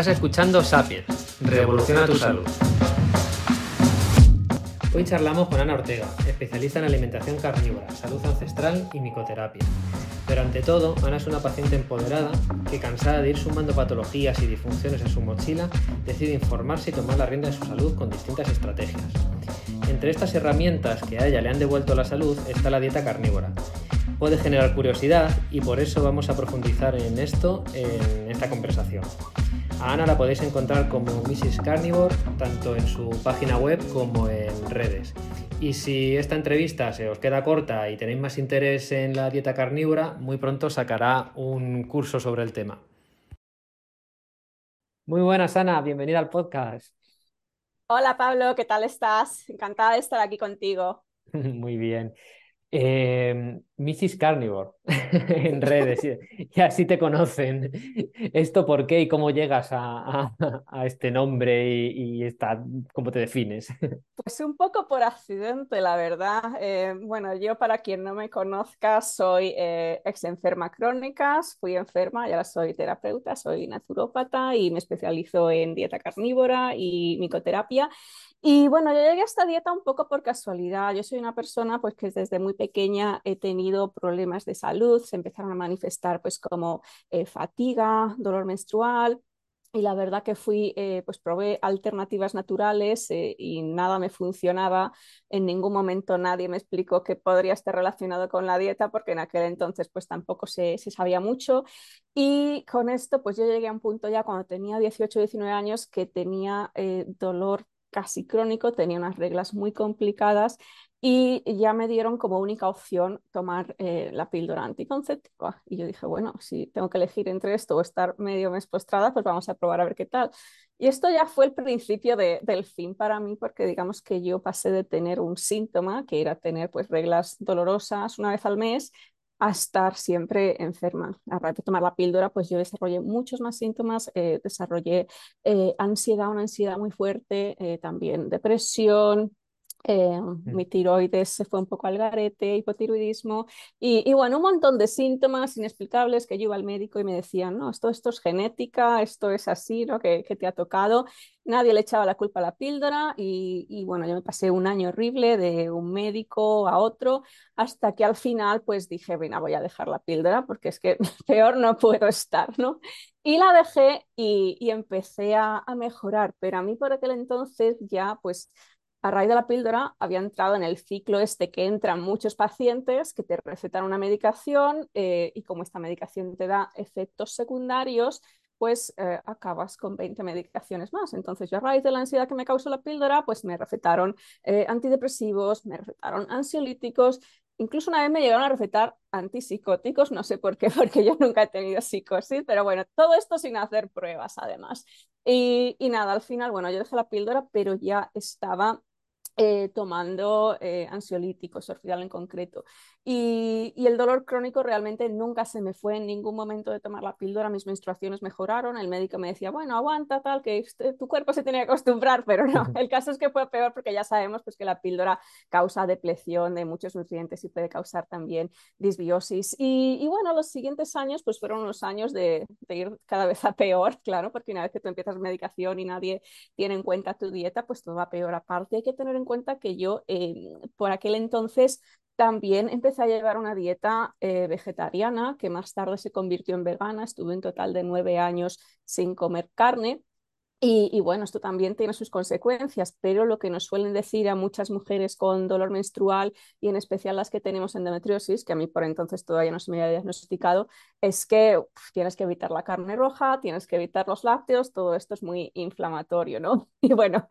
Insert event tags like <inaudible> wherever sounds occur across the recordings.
Estás escuchando Sapiens, Revoluciona tu salud. Hoy charlamos con Ana Ortega, especialista en alimentación carnívora, salud ancestral y micoterapia. Pero ante todo, Ana es una paciente empoderada que, cansada de ir sumando patologías y disfunciones en su mochila, decide informarse y tomar la rienda de su salud con distintas estrategias. Entre estas herramientas que a ella le han devuelto la salud está la dieta carnívora. Puede generar curiosidad y por eso vamos a profundizar en esto en esta conversación. A Ana la podéis encontrar como Mrs. Carnivore, tanto en su página web como en redes. Y si esta entrevista se os queda corta y tenéis más interés en la dieta carnívora, muy pronto sacará un curso sobre el tema. Muy buenas, Ana, bienvenida al podcast. Hola Pablo, ¿qué tal estás? Encantada de estar aquí contigo. <laughs> Muy bien. Eh, Mrs. Carnivore <laughs> en redes, <laughs> y así te conocen. ¿Esto por qué y cómo llegas a, este nombre y, y cómo te defines? <laughs> Pues un poco por accidente, la verdad. Eh, bueno, yo para quien no me conozca, soy eh, ex enferma crónica, fui enferma y ahora soy terapeuta, soy naturópata y me especializo en dieta carnívora y micoterapia. Y bueno, yo llegué a esta dieta un poco por casualidad. Yo soy una persona pues que desde muy pequeña he tenido problemas de salud, se empezaron a manifestar pues como eh, fatiga, dolor menstrual, y la verdad que fui, eh, pues probé alternativas naturales eh, y nada me funcionaba. En ningún momento nadie me explicó que podría estar relacionado con la dieta porque en aquel entonces pues tampoco se, se sabía mucho. Y con esto pues yo llegué a un punto ya cuando tenía 18, 19 años que tenía dolor casi crónico, tenía unas reglas muy complicadas y ya me dieron como única opción tomar eh, la píldora anticonceptiva. Y yo dije, bueno, si tengo que elegir entre esto o estar medio mes postrada, pues vamos a probar a ver qué tal. Y esto ya fue el principio del fin para mí, porque digamos que yo pasé de tener un síntoma, que era tener pues reglas dolorosas una vez al mes, a estar siempre enferma. A raíz de tomar la píldora, pues yo desarrollé muchos más síntomas, eh, desarrollé eh, ansiedad, una ansiedad muy fuerte, eh, también depresión, eh, mi tiroides se fue un poco al garete, hipotiroidismo y, y, bueno, un montón de síntomas inexplicables que yo iba al médico y me decían, no, esto, esto es genética, esto es así, ¿no? Que, que te ha tocado. Nadie le echaba la culpa a la píldora y, y, bueno, yo me pasé un año horrible de un médico a otro hasta que al final pues dije, venga, voy a dejar la píldora porque es que <laughs> peor no puedo estar, ¿no? Y la dejé y, y empecé a, a mejorar, pero a mí por aquel entonces ya pues a raíz de la píldora había entrado en el ciclo este que entran muchos pacientes que te recetan una medicación eh, y como esta medicación te da efectos secundarios, pues eh, acabas con 20 medicaciones más. Entonces yo a raíz de la ansiedad que me causó la píldora, pues me recetaron eh, antidepresivos, me recetaron ansiolíticos, incluso una vez me llegaron a recetar antipsicóticos, no sé por qué, <laughs> porque yo nunca he tenido psicosis, pero bueno, todo esto sin hacer pruebas además. Y, y nada, al final, bueno, yo dejé la píldora, pero ya estaba eh, tomando eh, ansiolíticos, orfidal en concreto. Y, y, el dolor crónico realmente nunca se me fue en ningún momento de tomar la píldora, mis menstruaciones mejoraron, el médico me decía, bueno, aguanta tal, que este, tu cuerpo se tiene que acostumbrar, <laughs> pero no, el caso es que fue peor porque ya sabemos pues, que la píldora causa depleción de muchos nutrientes y puede causar también disbiosis. Y, y bueno, los siguientes años pues fueron unos años de, de, ir cada vez a peor, <laughs> claro, porque una vez que tú empiezas medicación y nadie tiene en cuenta tu dieta, pues todo va peor. Aparte hay que tener en cuenta que yo eh, por aquel entonces también empecé a llevar una dieta eh, vegetariana que más tarde se convirtió en vegana. Estuve en total de nueve años sin comer carne. Y, bueno, esto también tiene sus consecuencias, pero lo que nos suelen decir a muchas mujeres con dolor menstrual y en especial las que tenemos endometriosis, que a mí por entonces todavía no se me había diagnosticado, es que tienes que evitar la carne roja, tienes que evitar los lácteos, todo esto es muy inflamatorio, ¿no? <laughs> Y bueno,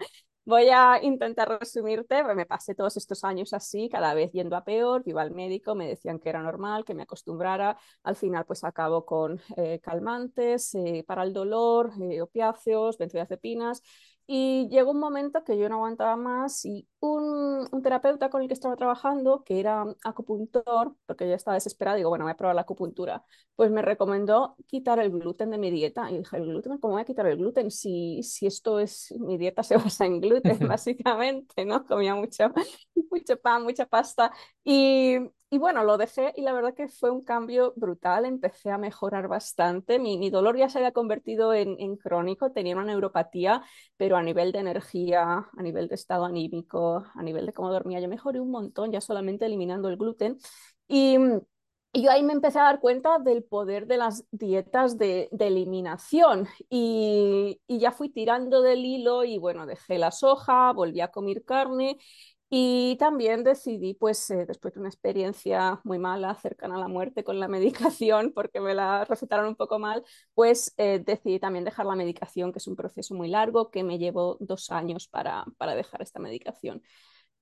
Voy a intentar resumirte, me pasé todos estos años así, cada vez yendo a peor, iba al médico, me decían que era normal, que me acostumbrara, al final pues acabo con eh, calmantes eh, para el dolor, eh, opiáceos, benzodiazepinas y llegó un momento que yo no aguantaba más y un, un, terapeuta con el que estaba trabajando, que era acupuntor, porque yo estaba desesperada, digo, bueno, voy a probar la acupuntura, pues me recomendó quitar el gluten de mi dieta. Y dije, ¿el gluten? ¿Cómo voy a quitar el gluten? Si, si esto es, mi dieta se <laughs> basa en gluten, <laughs> básicamente, ¿no? Comía mucho, <laughs> mucho pan, mucha pasta. Y, y bueno, lo dejé y la verdad que fue un cambio brutal, empecé a mejorar bastante, mi, mi dolor ya se había convertido en, en, crónico, tenía una neuropatía, pero a nivel de energía, a nivel de estado anímico, a nivel de cómo dormía, yo mejoré un montón ya solamente eliminando el gluten. Y, y yo ahí me empecé a dar cuenta del poder de las dietas de, de eliminación y, y, ya fui tirando del hilo y bueno, dejé la soja, volví a comer carne y también decidí, pues eh, después de una experiencia muy mala, cercana a la muerte con la <laughs> medicación, porque me la recetaron un poco mal, pues eh, decidí también dejar la medicación, que es un proceso muy largo, que me llevó dos años para, para dejar esta medicación.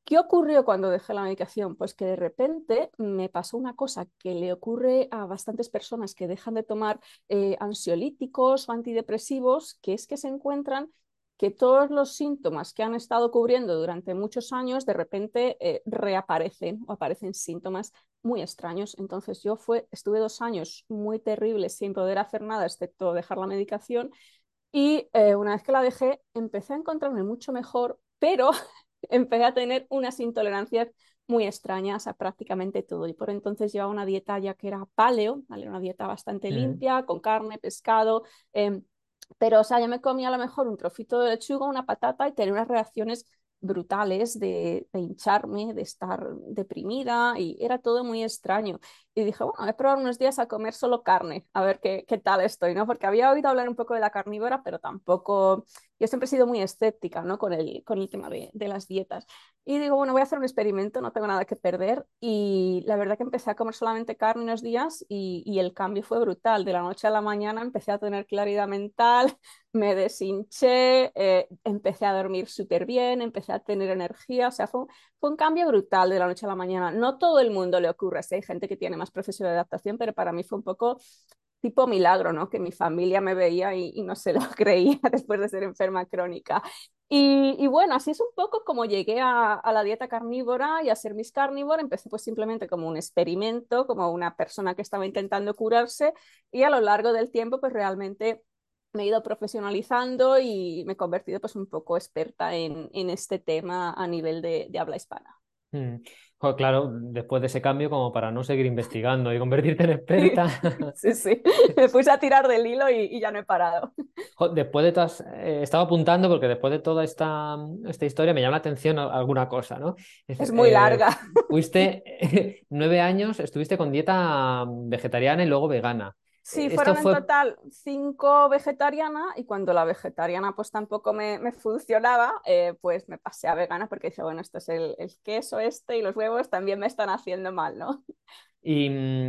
¿Qué ocurrió cuando dejé la medicación? Pues que de repente me pasó una cosa que le ocurre a bastantes personas que dejan de tomar eh, ansiolíticos o antidepresivos, que es que se encuentran que todos los síntomas que han estado cubriendo durante muchos años de repente eh, reaparecen o aparecen síntomas muy extraños. Entonces yo fue, estuve dos años muy terribles sin poder hacer nada excepto dejar la medicación y eh, una vez que la dejé empecé a encontrarme mucho mejor, pero <laughs> empecé a tener unas intolerancias muy extrañas a prácticamente todo. Y por entonces llevaba una dieta ya que era paleo, ¿vale? una dieta bastante mm. limpia, con carne, pescado. Eh, pero, o sea, yo me comía a lo mejor un trocito de lechuga, una patata y tenía unas reacciones brutales de, de, hincharme, de estar deprimida y era todo muy extraño. Y dije, bueno, voy a probar unos días a comer solo carne, a ver qué, qué tal estoy, ¿no? Porque había oído hablar un poco de la carnívora, pero tampoco, yo siempre he sido muy escéptica, ¿no? Con el, con el tema de, de las dietas. Y digo, bueno, voy a hacer un experimento, no tengo nada que perder. Y la verdad que empecé a comer solamente carne unos días y, y el cambio fue brutal. De la noche a la mañana empecé a tener claridad mental, me deshinché, eh, empecé a dormir súper bien, empecé a tener energía, o sea, fue, un cambio brutal de la noche a la mañana. No todo el mundo le ocurre, ¿sí? hay gente que tiene más proceso de adaptación, pero para mí fue un poco tipo milagro, ¿no? Que mi familia me veía y, no se lo <laughs> creía después de ser enferma crónica. Y, y, bueno, así es un poco como llegué a, a, la dieta carnívora y a ser mis carnívora. Empecé pues simplemente como un experimento, como una persona que estaba intentando curarse y a lo largo del tiempo pues realmente me he ido profesionalizando y me he convertido pues un poco experta en, en este tema a nivel de, de habla hispana. Mm. Claro, después de ese cambio, como para no seguir investigando y convertirte en <laughs> experta. Sí, sí, me puse a tirar del hilo y, y ya no he parado. Después de todas, eh, estaba apuntando porque después de toda esta, esta historia me llama la atención alguna cosa, ¿no? Es, es muy eh, larga. Fuiste <laughs> <laughs> nueve años, estuviste con dieta vegetariana y luego vegana. Sí, fueron fue... en total cinco vegetarianas y cuando la vegetariana pues tampoco me, me funcionaba, eh, pues me pasé a vegana porque dije, bueno, esto es el, el, queso este y los huevos también me están haciendo mal, ¿no? Y,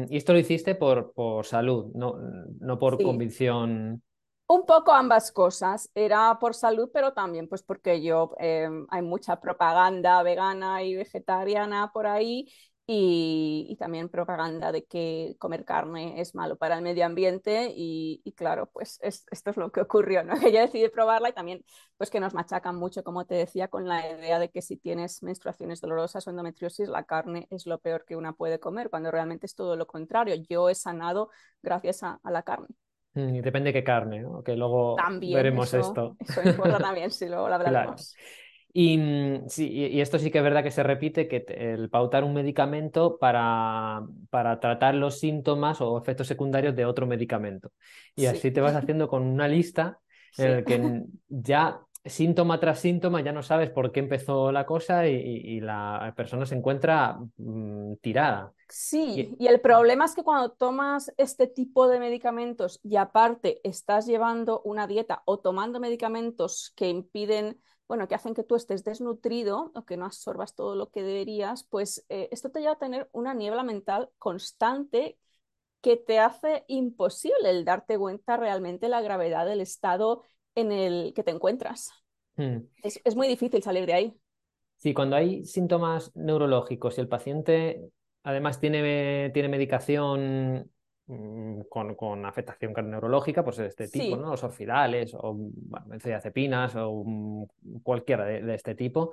y esto lo hiciste por, por salud, no, no por sí. convicción. Un poco ambas cosas. Era por salud, pero también pues porque yo eh, hay mucha propaganda vegana y vegetariana por ahí y, y, también propaganda de que comer carne es malo para el medio ambiente y, y claro, pues es, esto es lo que ocurrió, ¿no? <laughs> Que yo decidí probarla y también pues que nos machacan mucho, como te decía, con la idea de que si tienes menstruaciones dolorosas o endometriosis, la carne es lo peor que una puede comer, cuando realmente es todo lo contrario. Yo he sanado gracias a, a la carne. Mm, depende qué carne, ¿no? que luego también veremos eso, esto. Eso importa <laughs> también, si luego lo hablaremos. Claro. Y, mm, sí, y, esto sí que es verdad que se repite, que el pautar un medicamento para, para tratar los síntomas o efectos secundarios de otro medicamento. Y sí. así te vas haciendo con una lista <laughs> en la que <laughs> ya síntoma tras síntoma ya no sabes por qué empezó la cosa y, y la persona se encuentra mmm, tirada. Sí, y... y el problema es que cuando tomas este tipo de medicamentos y aparte estás llevando una dieta o tomando medicamentos que impiden bueno, que hacen que tú estés desnutrido o que no absorbas todo lo que deberías, pues eh, esto te lleva a tener una niebla mental constante que te hace imposible el darte cuenta realmente la gravedad del estado en el que te encuentras. Hmm. Es, es, muy difícil salir de ahí. Sí, cuando hay síntomas neurológicos y el paciente además tiene, tiene medicación con, con, afectación neurológica, pues de este tipo, sí. ¿no? Los orfidales o bueno, benzodiazepinas o cualquiera de, de, este tipo.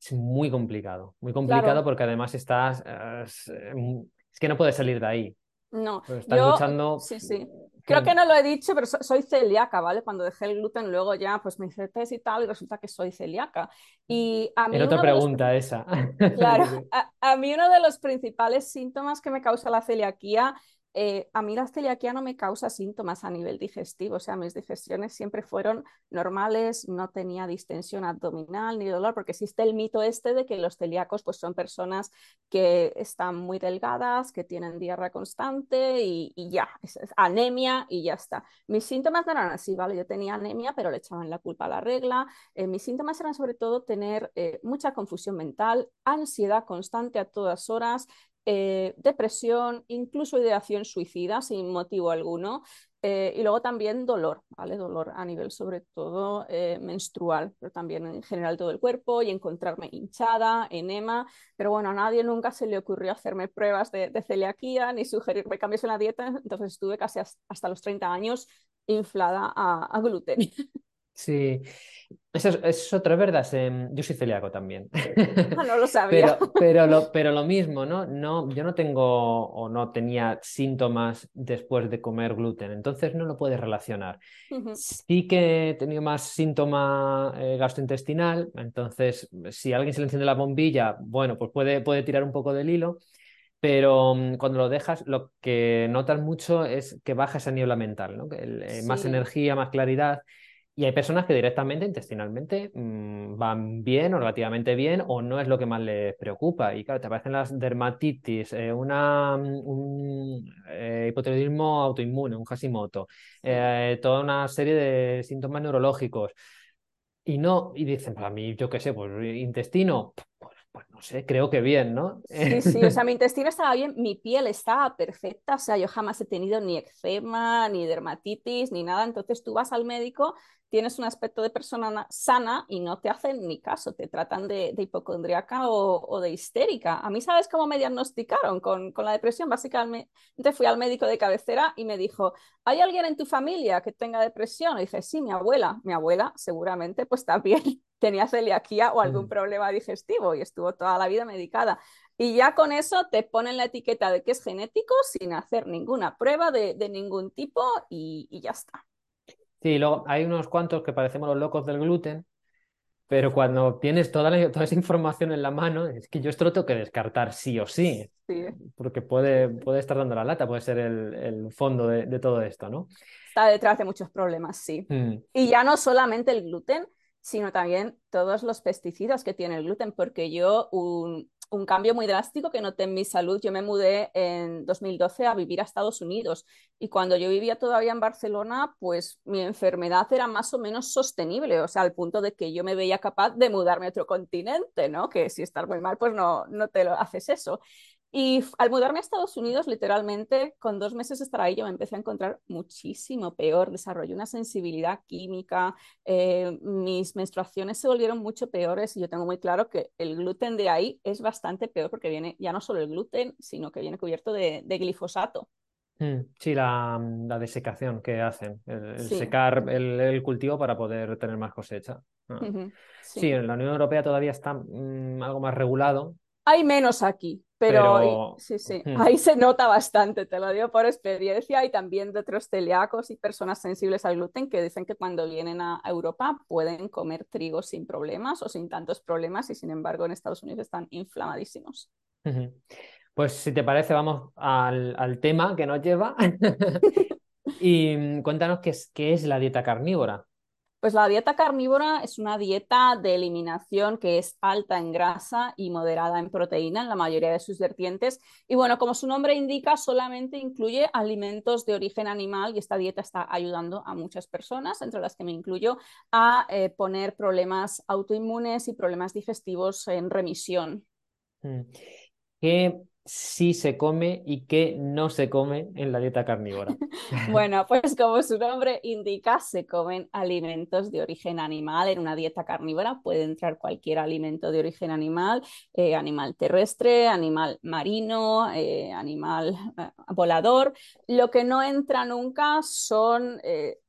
Es muy complicado, muy complicado claro. porque además estás, es, es, que no puedes salir de ahí. No, pues estás yo, luchando sí, sí. Creo que no lo he dicho, pero soy celíaca, ¿vale? Cuando dejé el gluten, luego ya pues me hice test y tal, y resulta que soy celíaca. Y a mí Era otra pregunta esa. Claro, <laughs> a, a, mí uno de los principales síntomas que me causa la celiaquía eh, a mí la celiaquía no me causa síntomas a nivel digestivo, o sea, mis digestiones siempre fueron normales, no tenía distensión abdominal ni dolor, porque existe el mito este de que los celíacos pues, son personas que están muy delgadas, que tienen diarrea constante y, ya, es, anemia y ya está. Mis síntomas no eran así, ¿vale? Yo tenía anemia, pero le echaban la culpa a la regla. Eh, mis síntomas eran sobre todo tener eh, mucha confusión mental, ansiedad constante a todas horas, eh, depresión, incluso ideación suicida sin motivo alguno. Eh, y luego también dolor, ¿vale? Dolor a nivel sobre todo eh, menstrual, pero también en general todo el cuerpo y encontrarme hinchada, enema. Pero bueno, a nadie nunca se le ocurrió hacerme pruebas de, celiaquía ni sugerirme cambios en la dieta. Entonces estuve casi hasta los 30 años inflada a gluten. <laughs> Sí, eso es, otra verdad. Yo soy celíaco también. Ah, no lo <laughs> sabía. Pero, pero, lo, pero lo mismo, ¿no? ¿no? Yo no tengo o no tenía síntomas después de comer gluten, entonces no lo puedes relacionar. Sí que he tenido más síntoma eh, gastrointestinal, entonces si a alguien se le enciende la bombilla, bueno, pues puede, puede tirar un poco del hilo. Pero mm, cuando lo dejas, lo que notas mucho es que baja esa niebla mental, ¿no? Eh, más energía, más claridad. Y hay personas que directamente, intestinalmente, mm, van bien o relativamente bien o no es lo que más les preocupa. Y claro, te aparecen las dermatitis, eh, una, mm, un eh, hipotiroidismo autoinmune, un Hashimoto, eh, toda una serie de síntomas neurológicos. Y no, y dicen, para mí, yo qué sé, pues intestino, pues, pues, no sé, creo que bien, ¿no? Sí, <laughs> sí, o sea, mi intestino estaba bien, mi piel estaba perfecta, o sea, yo jamás he tenido ni eczema, ni dermatitis, ni nada, entonces tú vas al médico tienes un aspecto de persona sana y no te hacen ni caso, te tratan de, de hipocondriaca o, de histérica. A mí, ¿sabes cómo me diagnosticaron con, con, la depresión? Básicamente fui al médico de cabecera y me dijo, ¿hay alguien en tu familia que tenga depresión? Y dije, sí, mi abuela. Mi abuela seguramente pues también <laughs> tenía celiaquía o algún mm. problema digestivo y estuvo toda la vida medicada. Y ya con eso te ponen la etiqueta de que es genético sin hacer ninguna prueba de, de ningún tipo y, y ya está. Sí, luego hay unos cuantos que parecemos los locos del gluten, pero cuando tienes toda, toda esa información en la mano, es que yo esto lo tengo que descartar sí o sí, porque puede, puede estar dando la lata, puede ser el, fondo de, todo esto, ¿no? Está detrás de muchos problemas, sí. Mm. Y ya no solamente el gluten, sino también todos los pesticidas que tiene el gluten, porque yo un, un cambio muy drástico que noté en mi salud. Yo me mudé en 2012 a vivir a Estados Unidos y cuando yo vivía todavía en Barcelona, pues mi enfermedad era más o menos sostenible, o sea, al punto de que yo me veía capaz de mudarme a otro continente, ¿no? Que si estás muy mal, pues no, no te lo haces eso. Y al mudarme a Estados Unidos, literalmente, con dos meses de estar ahí, yo me empecé a encontrar muchísimo peor. Desarrollé una sensibilidad química, eh, mis menstruaciones se volvieron mucho peores y yo tengo muy claro que el gluten de ahí es bastante peor porque viene ya no solo el gluten, sino que viene cubierto de, glifosato. Mm, sí, la, desecación que hacen, el, secar el, cultivo para poder tener más cosecha. Ah. sí. en la Unión Europea todavía está mm, algo más regulado. Hay menos aquí, pero, sí, sí, hmm. ahí se nota bastante, te lo digo por experiencia y también de otros celíacos y personas sensibles al gluten que dicen que cuando vienen a Europa pueden comer trigo sin problemas o sin tantos problemas y sin embargo en Estados Unidos están inflamadísimos. Pues si te parece, vamos al, al tema que nos lleva <laughs> <laughs> y mm, cuéntanos qué es, qué es la dieta carnívora. Pues la dieta carnívora es una dieta de eliminación que es alta en grasa y moderada en proteína en la mayoría de sus vertientes. Y bueno, como su nombre indica, solamente incluye alimentos de origen animal y esta dieta está ayudando a muchas personas, entre las que me incluyo, a eh, poner problemas autoinmunes y problemas digestivos en remisión. Mm. ¿Qué sí se come y qué no se come en la dieta carnívora? <laughs> bueno, pues como su nombre indica, se comen alimentos de origen animal. En una dieta carnívora puede entrar cualquier alimento de origen animal, eh, animal terrestre, animal marino, eh, animal eh, volador. Lo que no entra nunca son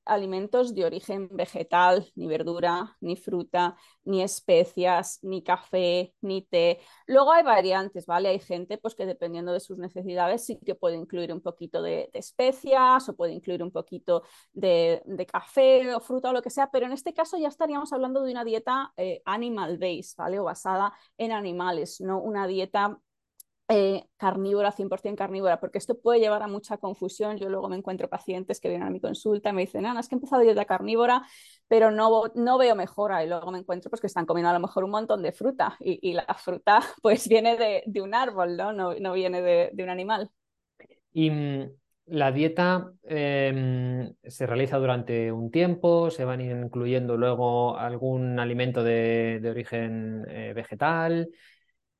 alimentos de origen vegetal, ni verdura, ni fruta, ni especias, ni café, ni té. Luego hay variantes, ¿vale? Hay gente pues que dependiendo de sus necesidades sí que puede incluir un poquito de, especias o puede incluir un poquito de, café o fruta o lo que sea, pero en este caso ya estaríamos hablando de una dieta eh, animal-based, ¿vale? O basada en animales, no una dieta eh, carnívora, 100% carnívora, porque esto puede llevar a mucha confusión. Yo luego me encuentro pacientes que vienen a mi consulta y me dicen, Ana, es que he empezado dieta carnívora, pero no, no veo mejora. Y luego me encuentro pues, que están comiendo a lo mejor un montón de fruta y, la fruta <laughs> pues viene de, un árbol, ¿no? No, viene de, un animal. Y mm, la dieta em, se realiza durante un tiempo, se van incluyendo luego algún alimento de, origen eh, vegetal.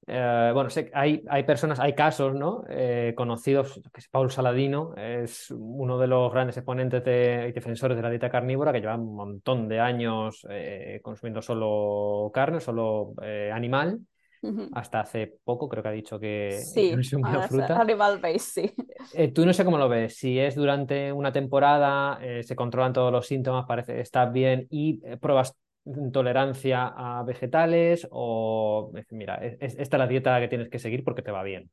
Eh, bueno, sé, hay, hay personas, hay casos ¿no? Eh, conocidos, que es Paul Saladino, es uno de los grandes exponentes y defensores de la dieta carnívora, que lleva un montón de años eh, consumiendo solo carne, solo animal. Hasta hace poco creo que ha dicho que sí, fruta. Animal based, sí. tú no sé cómo lo ves. Si es durante una temporada, se controlan todos los síntomas, parece estás bien y pruebas intolerancia a vegetales o, mira, esta es la dieta que tienes que seguir porque te va bien.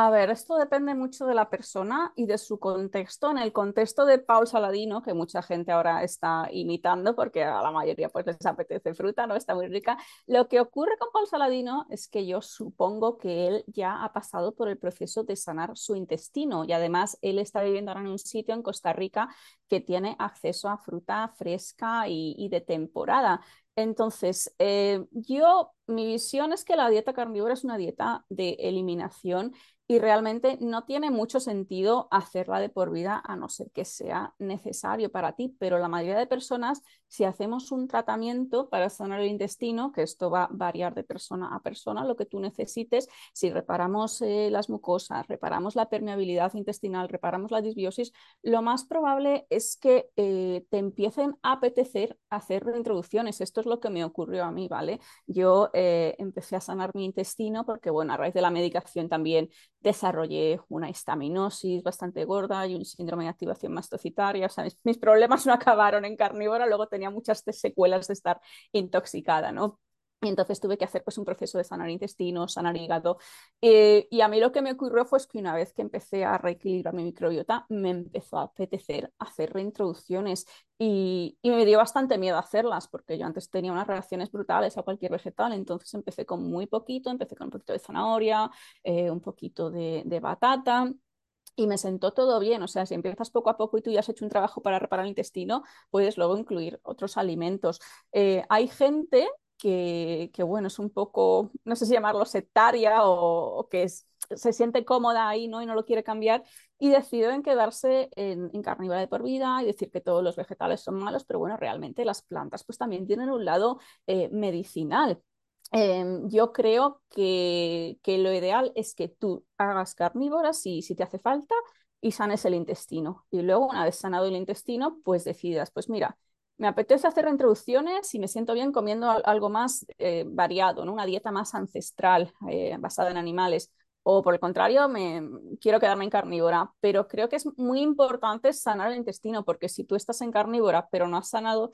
A ver, esto depende mucho de la persona y de su contexto. En el contexto de Paul Saladino, que mucha gente ahora está imitando porque a la mayoría pues les apetece fruta, no está muy rica. Lo que ocurre con Paul Saladino es que yo supongo que él ya ha pasado por el proceso de sanar su intestino y además él está viviendo ahora en un sitio en Costa Rica que tiene acceso a fruta fresca y, de temporada. Entonces, eh, yo, mi visión es que la dieta carnívora es una dieta de eliminación y realmente no tiene mucho sentido hacerla de por vida a no ser que sea necesario para ti, pero la mayoría de personas, si hacemos un tratamiento para sanar el intestino, que esto va a variar de persona a persona, lo que tú necesites, si reparamos eh, las mucosas, reparamos la permeabilidad intestinal, reparamos la disbiosis, lo más probable es que eh, te empiecen a apetecer hacer reintroducciones. Esto es lo que me ocurrió a mí, ¿vale? Yo eh, empecé a sanar mi intestino porque, bueno, a raíz de la medicación también desarrollé una histaminosis bastante gorda y un síndrome de activación mastocitaria. O sea, mis, problemas no <laughs> acabaron en carnívora, luego tenía muchas secuelas de estar intoxicada, ¿no? Y entonces tuve que hacer pues, un proceso de sanar intestino, sanar hígado. Eh, y a mí lo que me ocurrió fue que una vez que empecé a reequilibrar mi microbiota, me empezó a apetecer hacer reintroducciones. Y, y, me dio bastante miedo hacerlas, porque yo antes tenía unas reacciones brutales a cualquier vegetal. Entonces empecé con muy poquito, empecé con un poquito de zanahoria, eh, un poquito de, batata y me sentó todo bien. O sea, si empiezas poco a poco y tú ya has hecho un trabajo para reparar el intestino, puedes luego incluir otros alimentos. Eh, hay gente que, bueno, es un poco, no sé si llamarlo sectaria o, que se siente cómoda ahí ¿no? y no lo quiere cambiar y deciden quedarse en, carnívora de por vida y decir que todos los vegetales son malos, pero bueno, realmente las plantas pues también tienen un lado eh, medicinal. Em, yo creo que, lo ideal es que tú hagas carnívora si, si te hace falta y sanes el intestino. Y luego, una vez sanado el intestino, pues decidas, pues mira, me apetece hacer reintroducciones y me siento bien comiendo algo más eh, variado, ¿no? una dieta más ancestral eh, basada en animales. O por el contrario, me quiero quedarme en carnívora. Pero creo que es muy importante sanar el intestino, porque si tú estás en carnívora pero no has sanado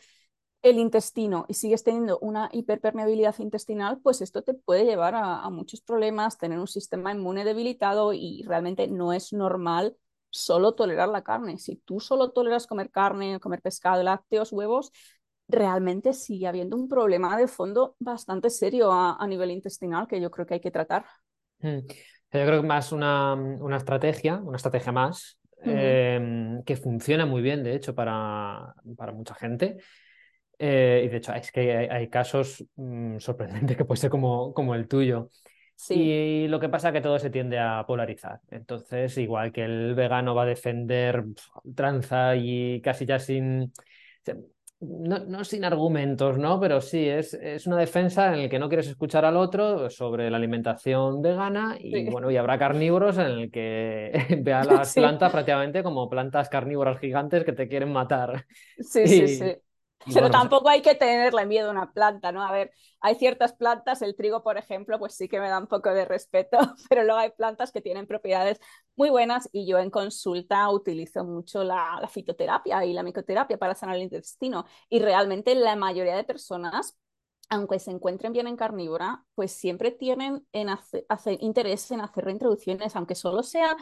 el intestino y sigues teniendo una hiperpermeabilidad intestinal, pues esto te puede llevar a muchos problemas, tener un sistema inmune debilitado y realmente no es normal solo tolerar la carne. Si tú solo toleras comer carne, comer pescado, lácteos, huevos, realmente sigue habiendo un problema de fondo bastante serio a, nivel intestinal que yo creo que hay que tratar. Hmm. Yo creo que más una, una estrategia, una estrategia más, em, que funciona muy bien, de hecho, para, para mucha gente. Eh, y de hecho, es que hay, casos mm, sorprendentes que puede ser como, como el tuyo. Y lo que pasa es que todo se tiende a polarizar. Entonces, igual que el vegano va a defender tranza y casi ya sin. No, sin argumentos, ¿no? Pero sí, es, es, una defensa en la que no quieres escuchar al otro sobre la alimentación vegana y bueno, y habrá carnívoros en el que <laughs> vea <laughs> las plantas prácticamente como plantas carnívoras gigantes que te quieren matar. Sí, sí, sí. Pero tampoco hay que tenerle miedo a una planta, ¿no? A ver, hay ciertas plantas, el trigo, por ejemplo, pues sí que me da un poco de respeto, <laughs> pero luego hay plantas que tienen propiedades muy buenas y yo en consulta utilizo mucho la, la fitoterapia y la micoterapia para sanar el intestino y realmente la mayoría de personas aunque se encuentren bien en carnívora, pues siempre tienen en hacer, interés en hacer reintroducciones, aunque solo sea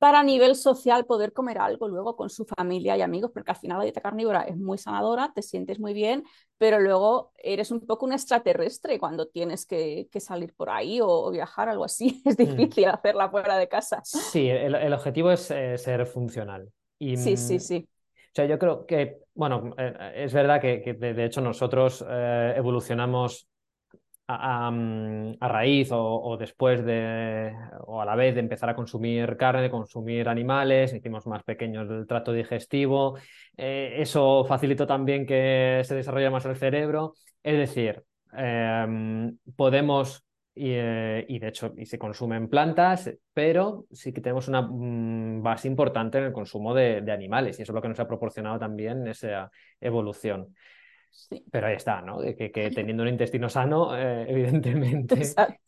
para nivel social poder comer algo luego con su familia y amigos, porque al final la dieta carnívora es muy sanadora, te sientes muy bien, pero luego eres un poco un extraterrestre cuando tienes que, salir por ahí o, viajar, algo así. <laughs> Es mm. difícil hacerla fuera de casa. Sí, el, objetivo es eh, ser funcional. Y, sí, sí, mm, sí. O sea, yo creo que, bueno, eh, es verdad que, de, hecho nosotros eh, evolucionamos a, raíz o, después de, o a la vez de empezar a consumir carne, de consumir animales, hicimos más pequeños el trato digestivo, eh, eso facilitó también que se desarrolle más el cerebro, es decir, em, podemos eh, y, de hecho y se consumen plantas, pero sí que tenemos una mm, base importante en el consumo de, animales y eso es lo que nos ha proporcionado también esa evolución. Pero ahí está, ¿no? Que, que teniendo un intestino sano, eh, <laughs> evidentemente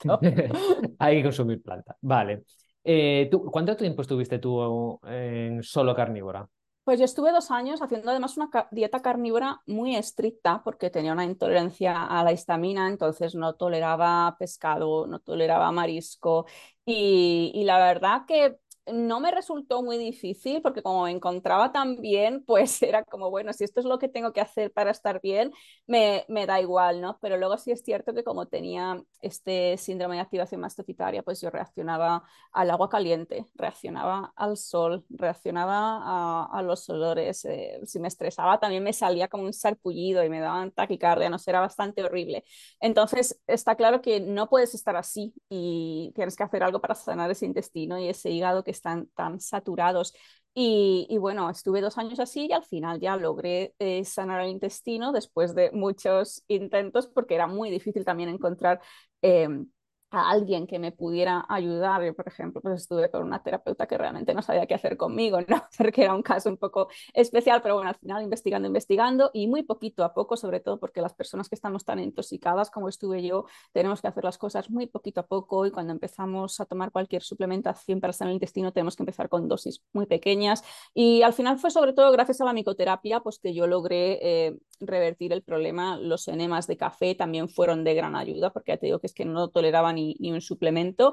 <laughs> hay que consumir planta. Vale. Eh, ¿tú, ¿Cuánto tiempo estuviste tú en solo carnívora? Pues yo estuve dos años haciendo además una dieta carnívora muy estricta porque tenía una intolerancia a la histamina, entonces no toleraba pescado, no toleraba marisco y, y la verdad que no me resultó muy difícil porque como me encontraba tan bien, pues <laughs> era como, bueno, si esto es lo que tengo que hacer para estar bien, me, me da igual, ¿no? Pero luego sí es cierto que como tenía este síndrome de activación mastofitaria, pues yo reaccionaba al agua caliente, reaccionaba al sol, reaccionaba a, los olores, eh, si me estresaba también me salía como un sarpullido y me daban taquicardia, no sé, era bastante horrible. Entonces está claro que no puedes estar así y tienes que hacer algo para sanar ese intestino y ese hígado que están tan saturados. Y, bueno, estuve dos años así y al final ya logré eh, sanar el intestino después de muchos intentos porque era muy difícil también encontrar em, a alguien que me pudiera ayudar. Yo, por ejemplo, pues estuve con una terapeuta que realmente no sabía qué hacer conmigo, ¿no? <laughs> Porque era un caso un poco especial, pero bueno, al final investigando, investigando y muy poquito a poco, sobre todo porque las personas que estamos tan intoxicadas como estuve yo, tenemos que hacer las cosas muy poquito a poco y cuando empezamos a tomar cualquier suplementación para sanar el intestino tenemos que empezar con dosis muy pequeñas y al final fue sobre todo gracias a la micoterapia pues que yo logré eh, revertir el problema. Los enemas de café también fueron de gran ayuda porque ya te digo que es que no toleraba ni, ni un suplemento.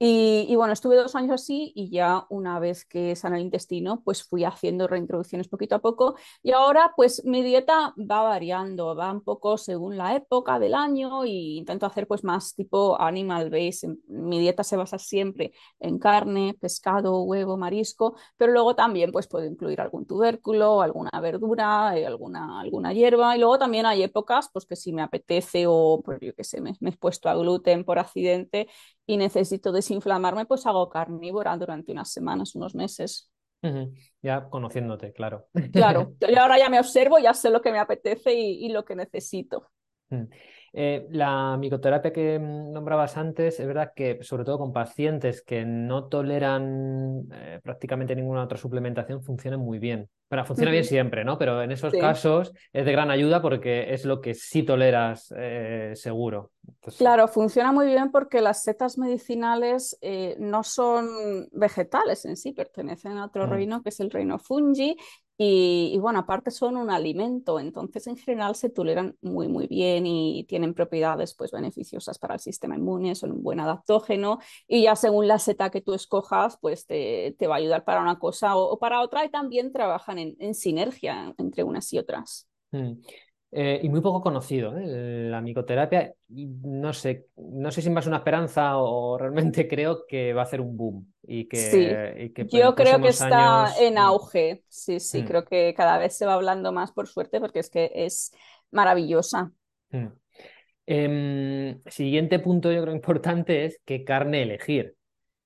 Y, bueno, estuve dos años así y ya una vez que sana el intestino, pues fui haciendo reintroducciones poquito a poco y ahora pues mi dieta va variando, va un poco según la época del año y intento hacer pues más tipo animal base. Mi dieta se basa siempre en carne, pescado, huevo, marisco, pero luego también pues puedo incluir algún tubérculo, alguna verdura, eh, alguna, alguna hierba y luego también hay épocas pues que si me apetece o pues yo qué sé, me, me he puesto a gluten por accidente y necesito desinflamarme, pues hago carnívora durante unas semanas, unos meses. Ya conociéndote, claro. Claro, <laughs> yo ahora ya me observo, ya sé lo que me apetece y, lo que necesito. Mm. Eh, la micoterapia que nombrabas antes, es verdad que sobre todo con pacientes que no toleran eh, prácticamente ninguna otra suplementación, funciona muy bien. Bueno, funciona bien siempre, ¿no? Pero en esos casos es de gran ayuda porque es lo que sí toleras eh, seguro. Claro, funciona muy bien porque las setas medicinales no son vegetales en sí, pertenecen a otro mm. reino que es el reino fungi y, bueno, aparte son un alimento, entonces en general se toleran muy, muy bien y tienen propiedades pues beneficiosas para el sistema inmune, son un buen adaptógeno y ya según la seta que tú escojas, pues te, te va a ayudar para una cosa o, para otra y también trabajan en, sinergia entre unas y otras. Mm. Eh, y muy poco conocido, ¿eh? la micoterapia. No sé, no sé si más una esperanza o realmente <laughs> creo que va a hacer un boom. Y que, Yo creo que está en mm. auge. Sí, sí, mm. creo que cada vez se va hablando más por suerte porque es que es maravillosa. Mm. Em, siguiente punto, yo creo <laughs> importante es qué carne elegir.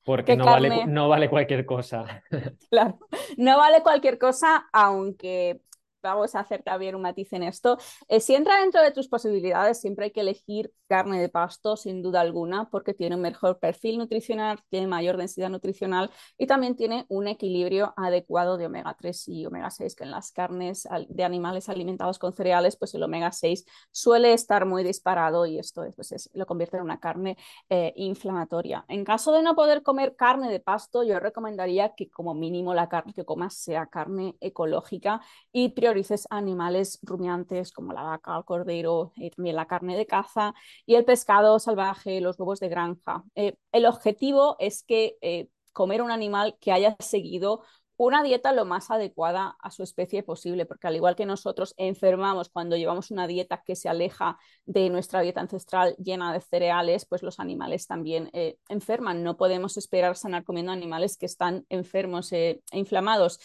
Porque no, vale, no vale cualquier cosa. <laughs> Claro, no vale cualquier cosa, aunque vamos a hacer también un matiz en esto. Eh, si entra dentro de tus posibilidades, siempre hay que elegir carne de pasto, sin duda alguna, porque tiene un mejor perfil nutricional, tiene mayor densidad nutricional y también tiene un equilibrio adecuado de omega 3 y omega 6, que en las carnes de animales alimentados con cereales, pues el omega 6 suele estar muy disparado y esto pues lo convierte en una carne eh, inflamatoria. En caso de no poder comer carne de pasto, yo recomendaría que como mínimo la carne que comas sea carne ecológica y priorices animales rumiantes como la vaca, el cordero, y también la carne de caza y el pescado salvaje, los huevos de granja. Eh, el objetivo es que eh, comer un animal que haya seguido una dieta lo más adecuada a su especie posible, porque al igual que nosotros enfermamos cuando llevamos una dieta que se aleja de nuestra dieta ancestral llena de cereales, pues los animales también eh, enferman. No podemos esperar sanar comiendo animales que están enfermos e inflamados.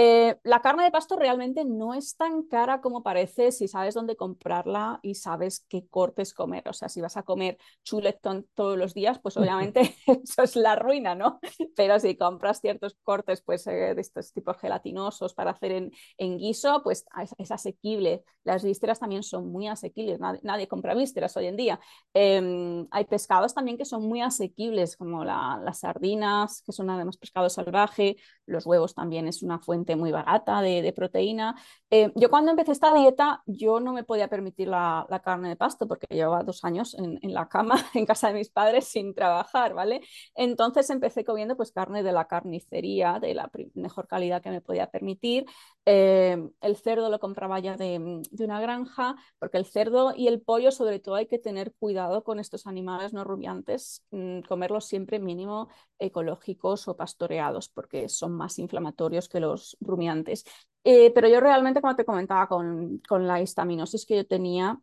Eh, la carne de pasto realmente no es tan cara como parece si sabes dónde comprarla y sabes qué cortes comer. O sea, si vas a comer chuletón todos los días, pues <laughs> obviamente <laughs> eso es la ruina, ¿no? Pero si compras ciertos cortes pues, eh, de estos tipos gelatinosos para hacer en, en guiso, pues es, asequible. Las vísceras también son muy asequibles. Nadie, compra vísceras hoy en día. Em, hay pescados también que son muy asequibles, como las sardinas, que son además pescado salvaje. Los huevos también es una fuente muy barata de, proteína. Eh, yo cuando empecé esta dieta, yo no me podía permitir la, carne de pasto porque llevaba dos años en, la cama <laughs> en casa de mis padres sin trabajar, ¿vale? Entonces empecé comiendo pues carne de la carnicería, de la mejor calidad que me podía permitir. Eh, el cerdo lo compraba ya de, una granja, porque el cerdo y el pollo sobre todo hay que tener cuidado con estos animales no rumiantes, mm, comerlos siempre mínimo ecológicos o pastoreados, porque son más inflamatorios que los rumiantes. Eh, pero yo realmente, como te comentaba, con, con la histaminosis que yo tenía,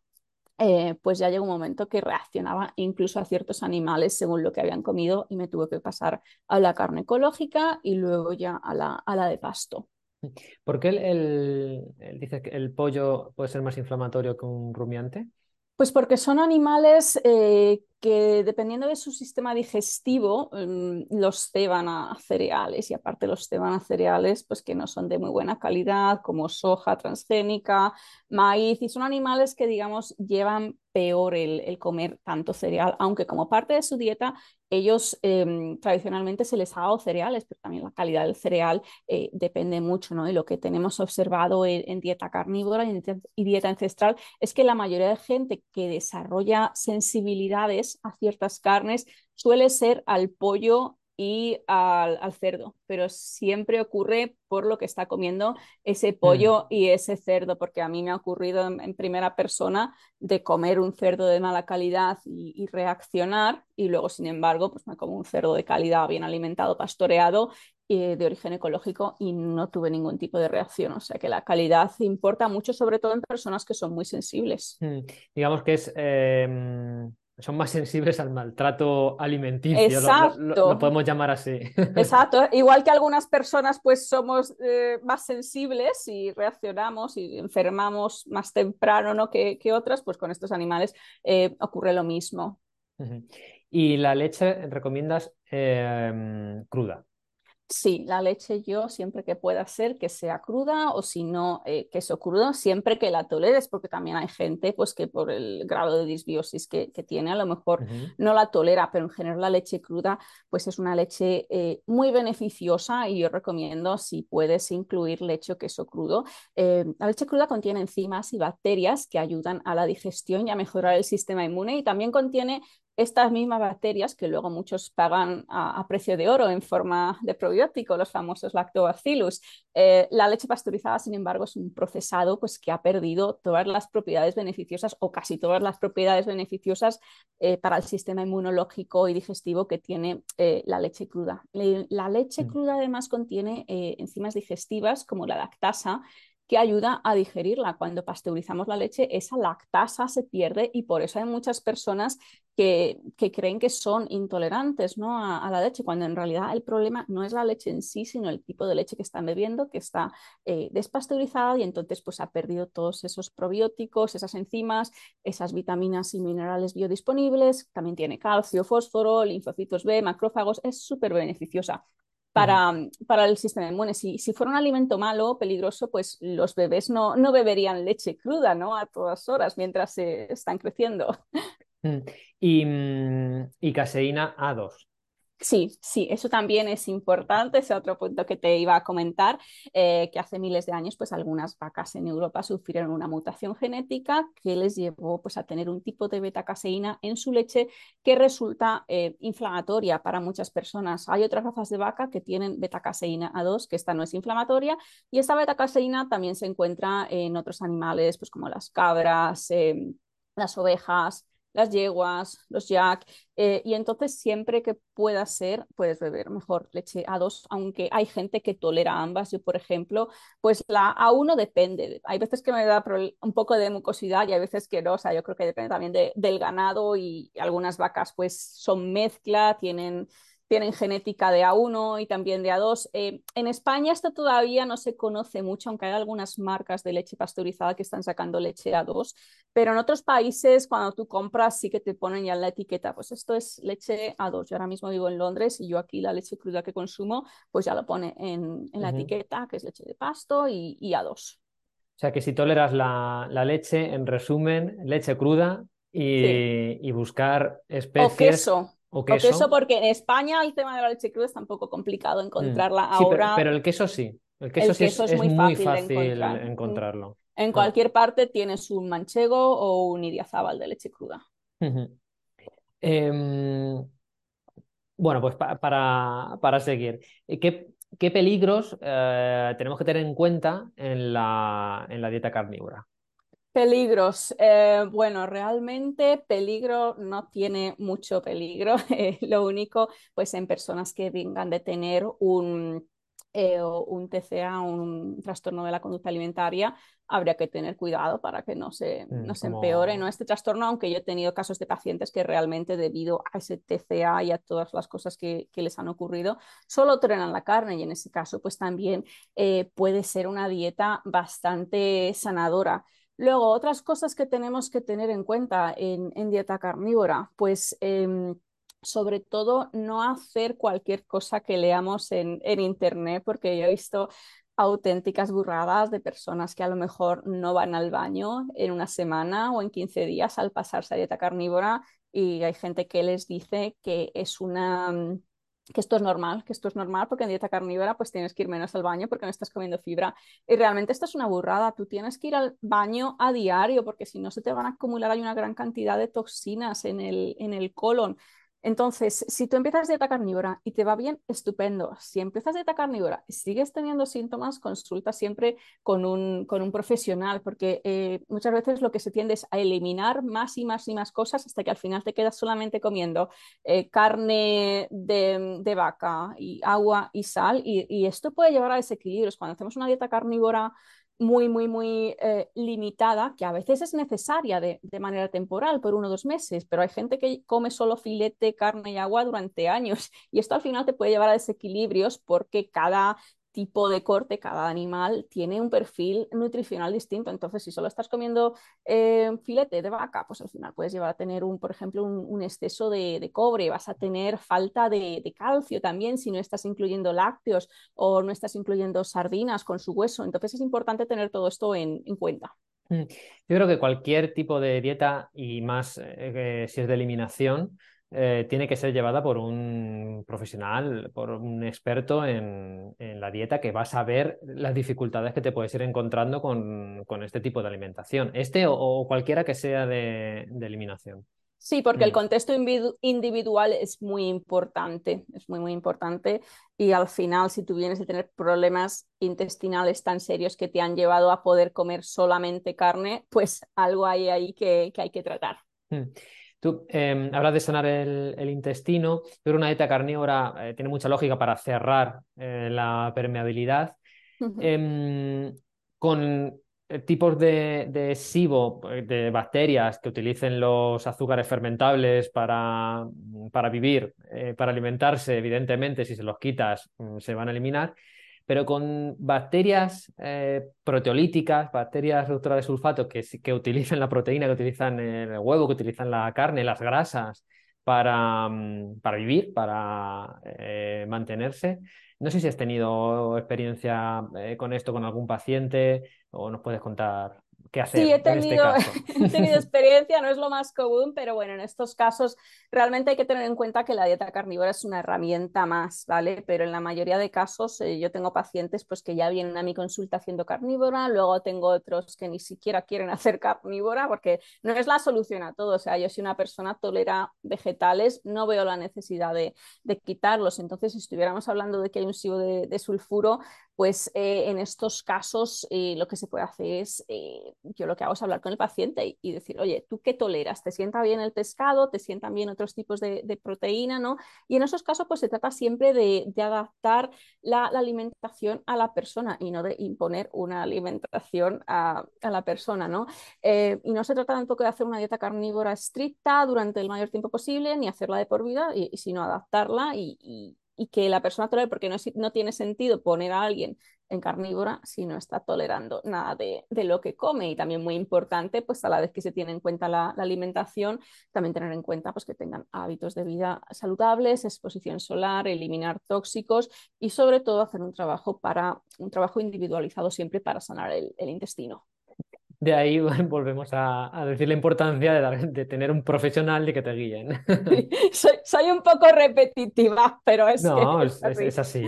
eh, pues ya llegó un momento que reaccionaba incluso a ciertos animales según lo que habían comido y me tuve que pasar a la carne ecológica y luego ya a la, a la de pasto. ¿Por qué el, dice que el pollo puede ser más inflamatorio que un rumiante? Pues porque son animales eh, que dependiendo de su sistema digestivo mm, los ceban a cereales y aparte los ceban a cereales pues que no son de muy buena calidad como soja transgénica, maíz y son animales que digamos llevan peor el, comer tanto cereal, aunque como parte de su dieta ellos em, tradicionalmente se les ha dado cereales, pero también la calidad del cereal eh, depende mucho, ¿no? Y lo que tenemos observado en, dieta carnívora y dieta ancestral es que la mayoría de gente que desarrolla sensibilidades a ciertas carnes suele ser al pollo y al, cerdo, pero siempre ocurre por lo que está comiendo ese pollo mm. y ese cerdo, porque a mí me ha ocurrido en, primera persona de comer un cerdo de mala calidad y, reaccionar, y luego, sin embargo, pues me como un cerdo de calidad, bien alimentado, pastoreado, y de origen ecológico y no tuve ningún tipo de reacción. O sea que la calidad importa mucho, sobre todo en personas que son muy sensibles. Mm. Digamos que es... Em, son más <laughs> sensibles al maltrato alimenticio, Exacto. Lo, podemos llamar así. <laughs> Exacto, igual que algunas personas pues somos eh, más sensibles y reaccionamos y enfermamos más temprano ¿no? que, otras, pues con estos animales eh, ocurre lo mismo. ¿Y la leche recomiendas em, cruda? Sí, la leche yo siempre que pueda ser que sea cruda o si no eh, queso crudo, siempre que la toleres, porque también hay gente pues que por el grado de disbiosis que, tiene a lo mejor no la tolera, pero en general la leche cruda pues es una leche eh, muy beneficiosa y yo recomiendo si puedes incluir leche o queso crudo. Eh, la leche cruda contiene enzimas y bacterias que ayudan a la digestión y a mejorar el sistema inmune y también contiene estas mismas bacterias que luego muchos pagan a, precio de oro en forma de probiótico, los famosos lactobacillus. Eh, la leche pasteurizada, sin embargo, es un procesado pues, que ha perdido todas las propiedades beneficiosas o casi todas las propiedades beneficiosas eh, para el sistema inmunológico y digestivo que tiene eh, la leche cruda. La leche mm. cruda además contiene enzimas digestivas como la lactasa que ayuda a digerirla. Cuando pasteurizamos la leche, esa lactasa se pierde y por eso hay muchas personas que, creen que son intolerantes ¿no? a, la leche, cuando en realidad el problema no es la leche en sí, sino el tipo de leche que están bebiendo, que está eh, despasteurizada y entonces pues ha perdido todos esos probióticos, esas enzimas, esas vitaminas y minerales biodisponibles. También tiene calcio, fósforo, linfocitos B, macrófagos, es súper beneficiosa. para, para el sistema inmune. Si, si, fuera un alimento malo, peligroso, pues los bebés no, no beberían leche cruda, ¿no? A todas horas mientras se están creciendo. <laughs> Mm. Y, mm, y caseína A2. Sí, sí, eso también es importante, es otro punto que te iba a comentar, eh, que hace miles de años pues algunas vacas en Europa sufrieron una mutación genética que les llevó pues a tener un tipo de beta-caseína en su leche que resulta eh, inflamatoria para muchas personas. Hay otras razas de vaca que tienen beta-caseína A2, que esta no es inflamatoria, y esta beta-caseína también se encuentra en otros animales pues como las cabras, em, las ovejas, las yeguas, los yak, eh, y entonces siempre que pueda ser, puedes beber mejor leche A2, aunque hay gente que tolera ambas. Yo, por ejemplo, pues la A1 depende. Hay veces que me da un poco de mucosidad y hay veces que no. O sea, yo creo que depende también del ganado y algunas vacas pues son mezcla, tienen tienen genética de A1 y también de A2. Eh, en España esto todavía no se conoce mucho, aunque hay algunas marcas de leche pasteurizada que están sacando leche A2, pero en otros países cuando tú compras sí que te ponen ya en la etiqueta, pues esto es leche A2. Yo ahora mismo vivo en Londres y yo aquí la leche cruda que consumo, pues ya lo pone en, la etiqueta, que es leche de pasto y, A2. O sea que si toleras la, leche, en resumen, leche cruda y, y buscar especies. O queso. O queso. porque en España el tema de la leche cruda está un poco complicado mm. encontrarla ahora. Pero, el queso sí. El queso, sí es, muy, fácil, encontrarlo. En cualquier parte tienes un manchego o un idiazábal de leche cruda. Em, bueno, pues para, para, seguir. ¿Qué, qué peligros eh, tenemos que tener en cuenta en la, en la dieta carnívora? Peligros. Eh, bueno, realmente peligro no tiene mucho peligro. <laughs> Eh, lo único, pues en personas que vengan de tener un, eh, un TCA, un trastorno de la conducta alimentaria, habría que tener cuidado para que no se, mm, no se empeore ¿no? este trastorno, aunque yo he tenido casos de pacientes que realmente debido a ese TCA y a todas las cosas que, que les han ocurrido, solo trenan la carne y en ese caso pues también puede ser una dieta bastante sanadora. Luego, otras cosas que tenemos que tener en cuenta en, dieta carnívora, pues em, sobre todo no hacer cualquier cosa que leamos en, internet, porque yo he visto auténticas burradas de personas que a lo mejor no van al baño en una semana o en 15 días al pasarse a dieta carnívora y hay gente que les dice que es una que esto es normal, que esto es normal porque en dieta carnívora pues tienes que ir menos al baño porque no estás comiendo fibra. Y realmente esto es una burrada, tú tienes que ir al baño a diario porque si no se te van a acumular hay una gran cantidad de toxinas en el, en el colon. Entonces, si tú empiezas dieta carnívora y te va bien, estupendo. Si empiezas dieta carnívora y sigues teniendo síntomas, consulta siempre con un, con un profesional, porque eh, muchas veces lo que se tiende es a eliminar más y más y más cosas hasta que al final te quedas solamente comiendo eh, carne de, de, vaca y agua y sal, y, y esto puede llevar a desequilibrios. Cuando hacemos una dieta carnívora muy, muy, muy eh, limitada, que a veces es necesaria de, de, manera temporal, por uno o dos meses, pero hay gente que come solo filete, carne y agua durante años <laughs> y esto al final te puede llevar a desequilibrios porque cada tipo de corte, cada animal tiene un perfil nutricional distinto. Entonces, si solo estás comiendo eh, filete de vaca, pues al final puedes llevar a tener, un, por ejemplo, un, exceso de, cobre, vas a tener falta de, calcio también si no estás incluyendo lácteos o no estás incluyendo sardinas con su hueso. Entonces, es importante tener todo esto en, cuenta. Mm. Yo creo que cualquier tipo de dieta y más eh, si es de eliminación, eh, tiene que ser llevada por un profesional, por un experto en, la dieta que va a saber las dificultades que te puedes ir encontrando con, este tipo de alimentación, este o, cualquiera que sea de, eliminación. Sí, porque el contexto individual es muy importante, es muy, muy importante. Y al final, si tú vienes a tener problemas intestinales tan serios que te han llevado a poder comer solamente carne, pues algo hay ahí que, hay que tratar. Tú em, hablas de sanar el, intestino, pero una dieta carnívora eh, tiene mucha lógica para cerrar eh, la permeabilidad. Em, con eh, tipos de, de SIBO, de bacterias que utilicen los azúcares fermentables para, para vivir, para alimentarse, evidentemente, si se los quitas, mm, se van a eliminar pero con bacterias eh, proteolíticas, bacterias reductoras de sulfato que, utilizan la proteína, que utilizan el huevo, que utilizan la carne, las grasas, para, mm, para vivir, para eh, mantenerse. No sé si has tenido experiencia eh, con esto con algún paciente o nos puedes contar hacer sí, he este <laughs> he tenido experiencia, no es lo más común, pero bueno, en estos casos realmente hay que tener en cuenta que la dieta carnívora es una herramienta más, ¿vale? Pero en la mayoría de casos eh, yo tengo pacientes pues que ya vienen a mi consulta haciendo carnívora, luego tengo otros que ni siquiera quieren hacer carnívora porque no es la solución a todo, o sea, yo si una persona tolera vegetales no veo la necesidad de, de quitarlos, entonces si estuviéramos hablando de que hay un SIBO de, de sulfuro, pues eh, en estos casos eh, lo que se puede hacer es, eh, yo lo que hago es hablar con el paciente y, decir, oye, ¿tú qué toleras? ¿Te sienta bien el pescado? ¿Te sientan bien otros tipos de, proteína? ¿no? Y en esos casos pues se trata siempre de, de adaptar la, la, alimentación a la persona y no de imponer una alimentación a, a la persona. ¿no? y no se trata tampoco de hacer una dieta carnívora estricta durante el mayor tiempo posible, ni hacerla de por vida, sino adaptarla y y que la persona tolere, porque no, tiene sentido poner a alguien en carnívora si no está tolerando nada de, lo que come. Y también muy importante, pues a la vez que se tiene en cuenta la, alimentación, también tener en cuenta pues, que tengan hábitos de vida saludables, exposición solar, eliminar tóxicos y sobre todo hacer un trabajo, para, un trabajo individualizado siempre para sanar el intestino de ahí <laughs> volvemos a, a, decir la importancia de, dar, de, tener un profesional de que te guíen. <laughs> <laughs> soy, soy, un poco repetitiva, pero es no, que es, es, es así.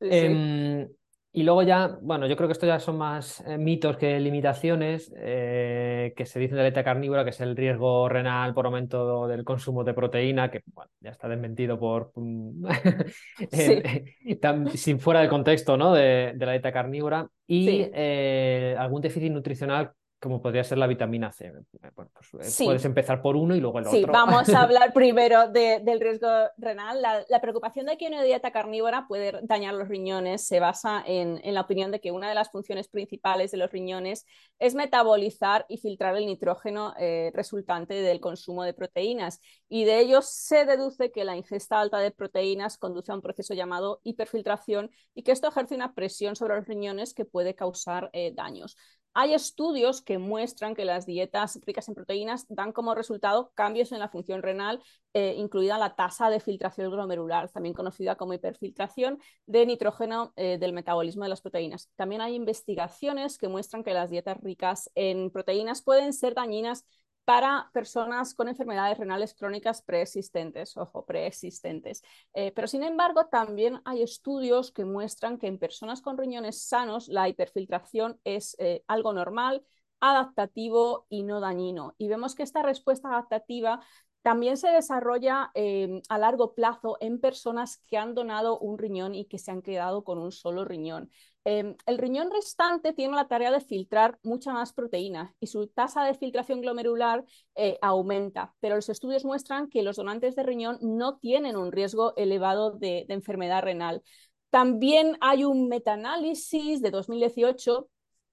Sí, eh, sí. Y luego ya, bueno, yo creo que esto ya son más eh, mitos que limitaciones eh, que se dicen de la dieta carnívora, que es el riesgo renal por aumento del consumo de proteína, que bueno, ya está desmentido por <laughs> sí. tan, sin fuera de contexto ¿no? de, de la dieta carnívora, y sí. eh, algún déficit nutricional como podría ser la vitamina C. Bueno, pues sí. Puedes empezar por uno y luego el sí, otro. Vamos a <laughs> hablar primero de, del riesgo renal. La, la, preocupación de que una dieta carnívora puede dañar los riñones se basa en, en, la opinión de que una de las funciones principales de los riñones es metabolizar y filtrar el nitrógeno eh, resultante del consumo de proteínas. Y de ello se deduce que la ingesta alta de proteínas conduce a un proceso llamado hiperfiltración y que esto ejerce una presión sobre los riñones que puede causar eh, daños. Hay estudios que muestran que las dietas ricas en proteínas dan como resultado cambios en la función renal, eh, incluida la tasa de filtración glomerular, también conocida como hiperfiltración de nitrógeno eh, del metabolismo de las proteínas. También hay investigaciones que muestran que las dietas ricas en proteínas pueden ser dañinas para personas con enfermedades renales crónicas preexistentes, ojo, preexistentes. Eh, pero sin embargo, también hay estudios que muestran que en personas con riñones sanos la hiperfiltración es eh, algo normal, adaptativo y no dañino. Y vemos que esta respuesta adaptativa también se desarrolla eh, a largo plazo en personas que han donado un riñón y que se han quedado con un solo riñón. Eh, el riñón restante tiene la tarea de filtrar mucha más proteína y su tasa de filtración glomerular eh, aumenta, pero los estudios muestran que los donantes de riñón no tienen un riesgo elevado de, de enfermedad renal. También hay un metaanálisis de 2018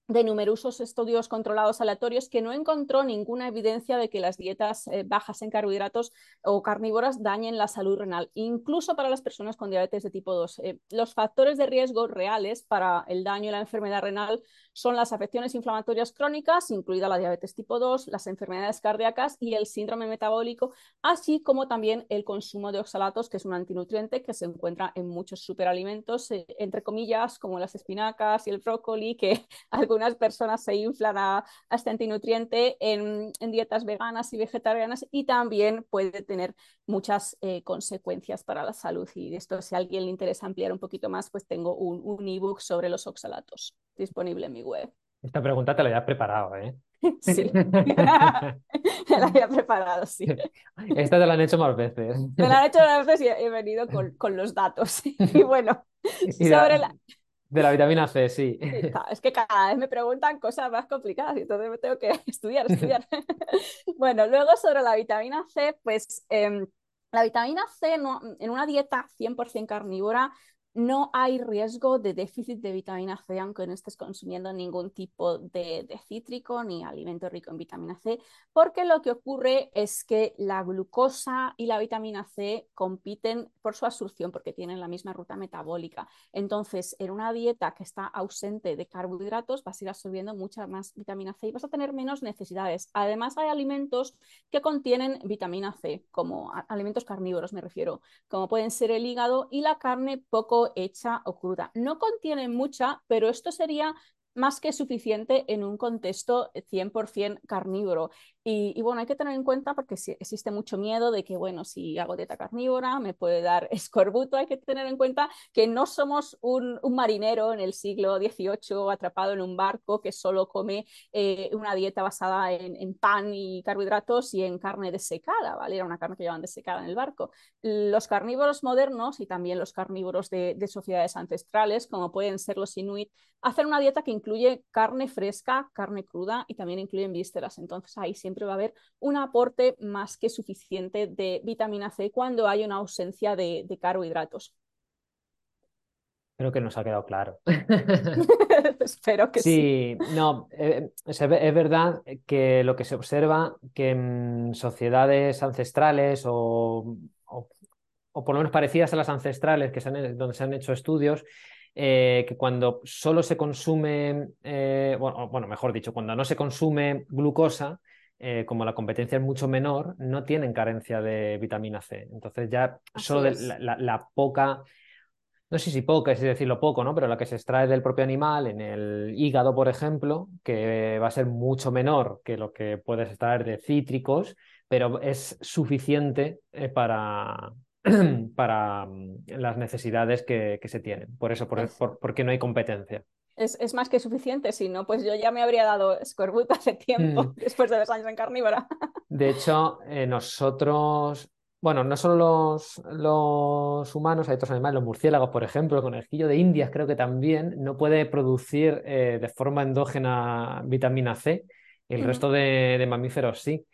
de numerosos estudios controlados aleatorios que no encontró ninguna evidencia de que las dietas eh, bajas en carbohidratos o carnívoras dañen la salud renal, incluso para las personas con diabetes de tipo 2. Eh, los factores de riesgo reales para el daño y la enfermedad renal son las afecciones inflamatorias crónicas, incluida la diabetes tipo 2, las enfermedades cardíacas y el síndrome metabólico, así como también el consumo de oxalatos, que es un antinutriente que se encuentra en muchos superalimentos, eh, entre comillas, como las espinacas y el brócoli, que <laughs> algunas personas se inflan a, a este antinutriente en, en, dietas veganas y vegetarianas y también puede tener muchas eh, consecuencias para la salud. Y de esto, si a alguien le interesa ampliar un poquito más, pues tengo un, un ebook sobre los oxalatos disponible en mi web. Esta pregunta te la había preparado, ¿eh? <laughs> Sí, <laughs> me la había preparado, sí. <laughs> Esta te la han hecho más veces. Me la han hecho más veces y he venido con, con los datos. Y bueno, sobre la... De la vitamina C, sí. <laughs> Es que cada vez me preguntan cosas más complicadas y entonces me tengo que <laughs> estudiar, estudiar. <laughs> bueno, luego sobre la vitamina C, pues eh, la vitamina C no, en una dieta 100% carnívora no hay riesgo de déficit de vitamina C aunque no estés consumiendo ningún tipo de, cítrico ni alimento rico en vitamina C, porque lo que ocurre es que la glucosa y la vitamina C compiten por su absorción porque tienen la misma ruta metabólica. Entonces, en una dieta que está ausente de carbohidratos vas a ir absorbiendo mucha más vitamina C y vas a tener menos necesidades. Además, hay alimentos que contienen vitamina C, como alimentos carnívoros me refiero, como pueden ser el hígado y la carne poco hecha o cruda. No contiene mucha, pero esto sería más que suficiente en un contexto 100% carnívoro. Y, bueno, hay que tener en cuenta porque existe mucho miedo de que, bueno, si hago dieta carnívora me puede dar <laughs> escorbuto. Hay que tener en cuenta que no somos un, marinero en el siglo XVIII atrapado en un barco que solo come eh, una dieta basada en, pan y carbohidratos y en carne desecada, ¿vale? Era una carne que llevaban desecada en el barco. Los carnívoros modernos y también los carnívoros de, de sociedades ancestrales, como pueden ser los inuit, hacen una dieta que incluye carne fresca, carne cruda y también incluyen vísceras. Entonces ahí siempre va a haber un aporte más que suficiente de vitamina C cuando hay una ausencia de, carbohidratos. Creo que nos ha quedado claro. <laughs> <laughs> Espero que sí. Sí, no, eh, es, verdad que lo que se observa que en sociedades ancestrales o, por lo menos parecidas a las ancestrales, que donde se han hecho estudios, eh, que cuando solo se consume, eh, bueno, mejor dicho, cuando no se consume glucosa, eh, como la competencia es mucho menor, no tienen carencia de vitamina C. Entonces ya solo la, poca, no sé si poca, es decirlo poco, ¿no? Pero la que se extrae del propio animal, en el hígado, por ejemplo, que va a ser mucho menor que lo que puedes extraer de cítricos, pero es suficiente para, <clears throat> para mm, las necesidades que, se tienen. Por eso, por, porque no hay competencia. Es, más que suficiente, si no, pues yo ya me habría dado escorbuto hace tiempo, mm. <laughs> después de dos años en carnívora. De hecho, eh, nosotros, bueno, no solo los, los, humanos, hay otros animales, los murciélagos, por ejemplo, el conejillo de Indias creo que también no puede producir eh, de forma endógena vitamina C, el resto de, mamíferos sí.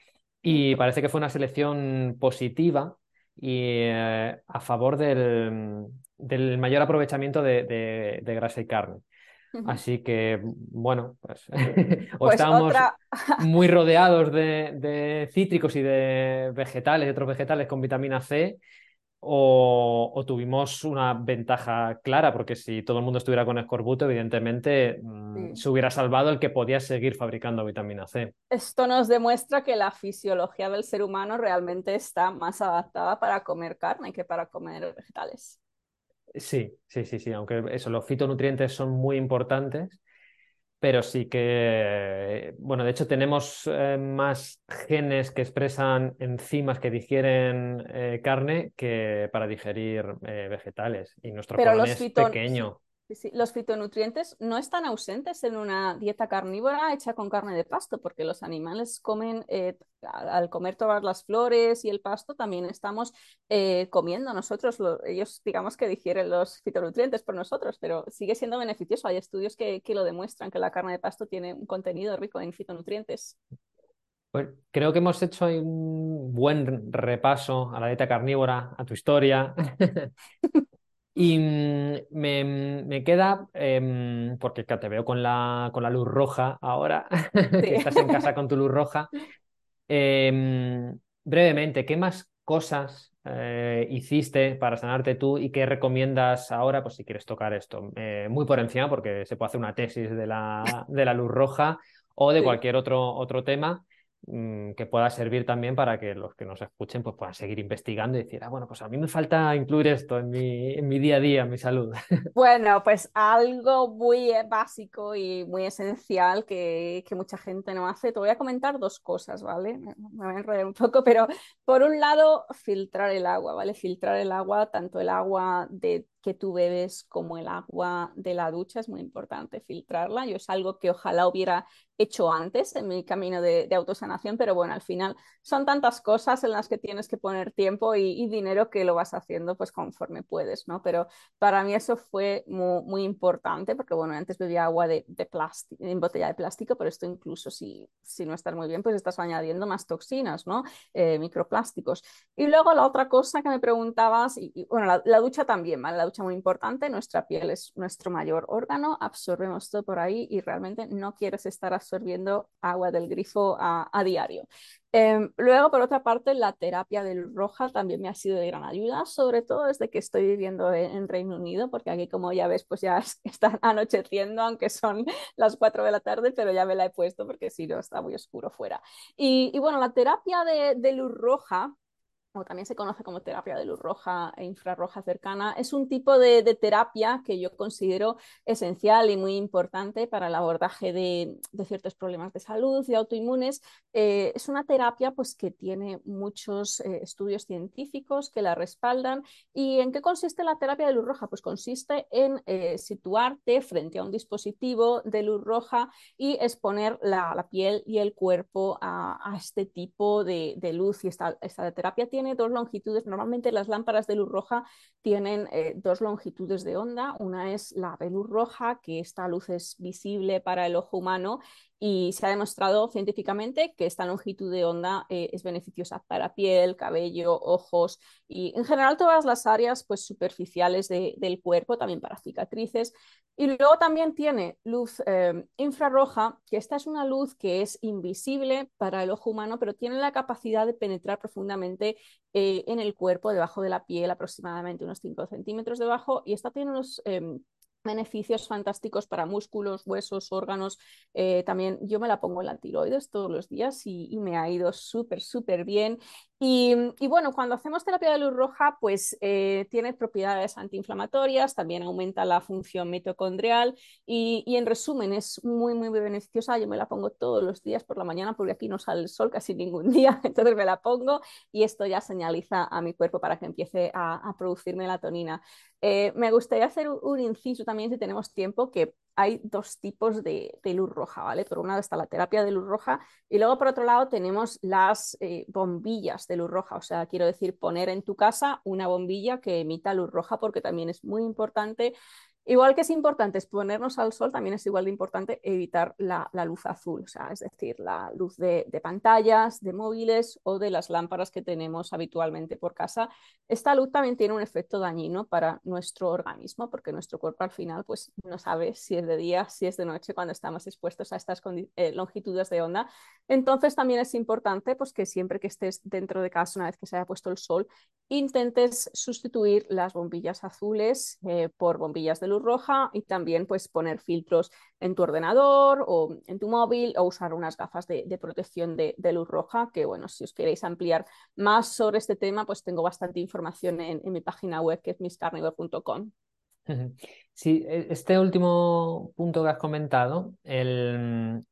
Y parece que fue una selección positiva y eh, a favor del, mayor aprovechamiento de, grasa y carne. Así que, bueno, pues, <laughs> o pues estamos muy <laughs> rodeados de, cítricos y de vegetales, de otros vegetales con vitamina C, o, tuvimos una ventaja clara, porque si todo el mundo estuviera con escorbuto, evidentemente mm, se hubiera salvado el que podía seguir fabricando vitamina C. Esto nos demuestra que la fisiología del ser humano realmente está más adaptada para comer carne que para comer vegetales. Sí, sí, sí, sí, aunque eso, los fitonutrientes son muy importantes pero sí que, bueno, de hecho tenemos eh, más genes que expresan enzimas que digieren eh, carne que para digerir eh, vegetales. Y nuestro colon es pequeño. Los fitonutrientes no están ausentes en una dieta carnívora hecha con carne de pasto, porque los animales comen, eh, al comer todas las flores y el pasto, también estamos eh, comiendo nosotros, ellos digamos que digieren los fitonutrientes por nosotros, pero sigue siendo beneficioso. Hay estudios que, que lo demuestran, que la carne de pasto tiene un contenido rico en fitonutrientes. Pues creo que hemos hecho un buen repaso a la dieta carnívora, a tu historia. <laughs> Y mm, me, queda, em, porque te veo con la, con la luz roja ahora, <laughs> que estás en casa con tu luz roja. Em, brevemente, ¿qué más cosas eh, hiciste para sanarte tú y qué recomiendas ahora, pues si quieres tocar esto? Eh, muy por encima, porque se puede hacer una tesis de la, de la luz roja o de cualquier otro, otro tema. Mm, que pueda servir también para que los que nos escuchen pues, puedan seguir investigando y decir, ah, bueno, pues a mí me falta incluir esto en mi, en mi día a día, en mi salud. <laughs> Bueno, pues algo muy eh, básico y muy esencial que, que, mucha gente no hace. Te voy a comentar dos cosas, ¿vale? Me voy a enrollar un poco, pero por un lado, filtrar el agua, ¿vale? Filtrar el agua, tanto el agua de que tú bebes como el agua de la ducha, es muy importante filtrarla. Yo es algo que ojalá hubiera hecho antes en mi camino de, autosanación, pero bueno, al final son tantas cosas en las que tienes que poner tiempo y, dinero que lo vas haciendo pues conforme puedes, ¿no? Pero para mí eso fue muy, importante porque bueno, antes bebía agua de, plástico, en botella de plástico, pero esto incluso si, si no estás muy bien, pues estás añadiendo más toxinas, ¿no? Eh, microplásticos. Y luego la otra cosa que me preguntabas, y, bueno, la, ducha también, ¿vale? Ducha muy importante, nuestra piel es nuestro mayor órgano, absorbemos todo por ahí y realmente no quieres estar absorbiendo agua del grifo a, a diario. Em, luego, por otra parte, la terapia de luz roja también me ha sido de gran ayuda, sobre todo desde que estoy viviendo en, Reino Unido, porque aquí, como ya ves, pues ya <laughs> está anocheciendo, aunque son las 4 de la tarde, pero ya me la he puesto porque si no está muy oscuro fuera. Y, bueno, la terapia de, de luz roja o también se conoce como terapia de luz roja e infrarroja cercana, es un tipo de, terapia que yo considero esencial y muy importante para el abordaje de, ciertos problemas de salud y autoinmunes. Eh, es una terapia pues, que tiene muchos eh, estudios científicos que la respaldan. ¿Y en qué consiste la terapia de luz roja? Pues consiste en eh, situarte frente a un dispositivo de luz roja y exponer la, piel y el cuerpo a, este tipo de, luz. Y esta, esta terapia tiene dos longitudes. Normalmente las lámparas de luz roja tienen eh, dos longitudes de onda. Una es la de luz roja, que esta luz es visible para el ojo humano y se ha demostrado científicamente que esta longitud de onda eh, es beneficiosa para piel, cabello, ojos y en general todas las áreas pues, superficiales del cuerpo, también para cicatrices. Y luego también tiene luz eh, infrarroja, que esta es una luz que es invisible para el ojo humano, pero tiene la capacidad de penetrar profundamente eh, en el cuerpo, debajo de la piel, aproximadamente unos 5 centímetros debajo, y esta tiene unos em, beneficios fantásticos para músculos, huesos, órganos. Eh, también yo me la pongo en la tiroides todos los días y, me ha ido súper, súper bien. Y, bueno, cuando hacemos terapia de luz roja, pues eh, tiene propiedades antiinflamatorias, también aumenta la función mitocondrial y, en resumen es muy, muy, beneficiosa. Yo me la pongo todos los días por la mañana porque aquí no sale el sol casi ningún <laughs> día, entonces me la pongo y esto ya señaliza a mi cuerpo para que empiece a, a producir melatonina. Eh, me gustaría hacer un inciso también, si tenemos tiempo, que hay dos tipos de, luz roja, ¿vale? Por un lado está la terapia de luz roja y luego por otro lado tenemos las eh, bombillas de luz roja, o sea, quiero decir, poner en tu casa una bombilla que emita luz roja porque también es muy importante Igual que es importante exponernos al sol, también es igual de importante evitar la, luz azul, es decir, la luz de, pantallas, de móviles o de las lámparas que tenemos habitualmente por casa. Esta luz también tiene un efecto dañino para nuestro organismo, porque nuestro cuerpo al final pues, no sabe si es de día, si es de noche, cuando estamos expuestos a estas eh, longitudes de onda. Entonces también es importante pues, que siempre que estés dentro de casa, una vez que se haya puesto el sol, intentes sustituir las bombillas azules eh, por bombillas de luz roja y también pues poner filtros en tu ordenador o en tu móvil o usar unas gafas de, protección de, luz roja que bueno, si os queréis ampliar más sobre este tema pues tengo bastante información en, mi página web que es misscarnivore.com. Sí, e, este último punto que has comentado, el,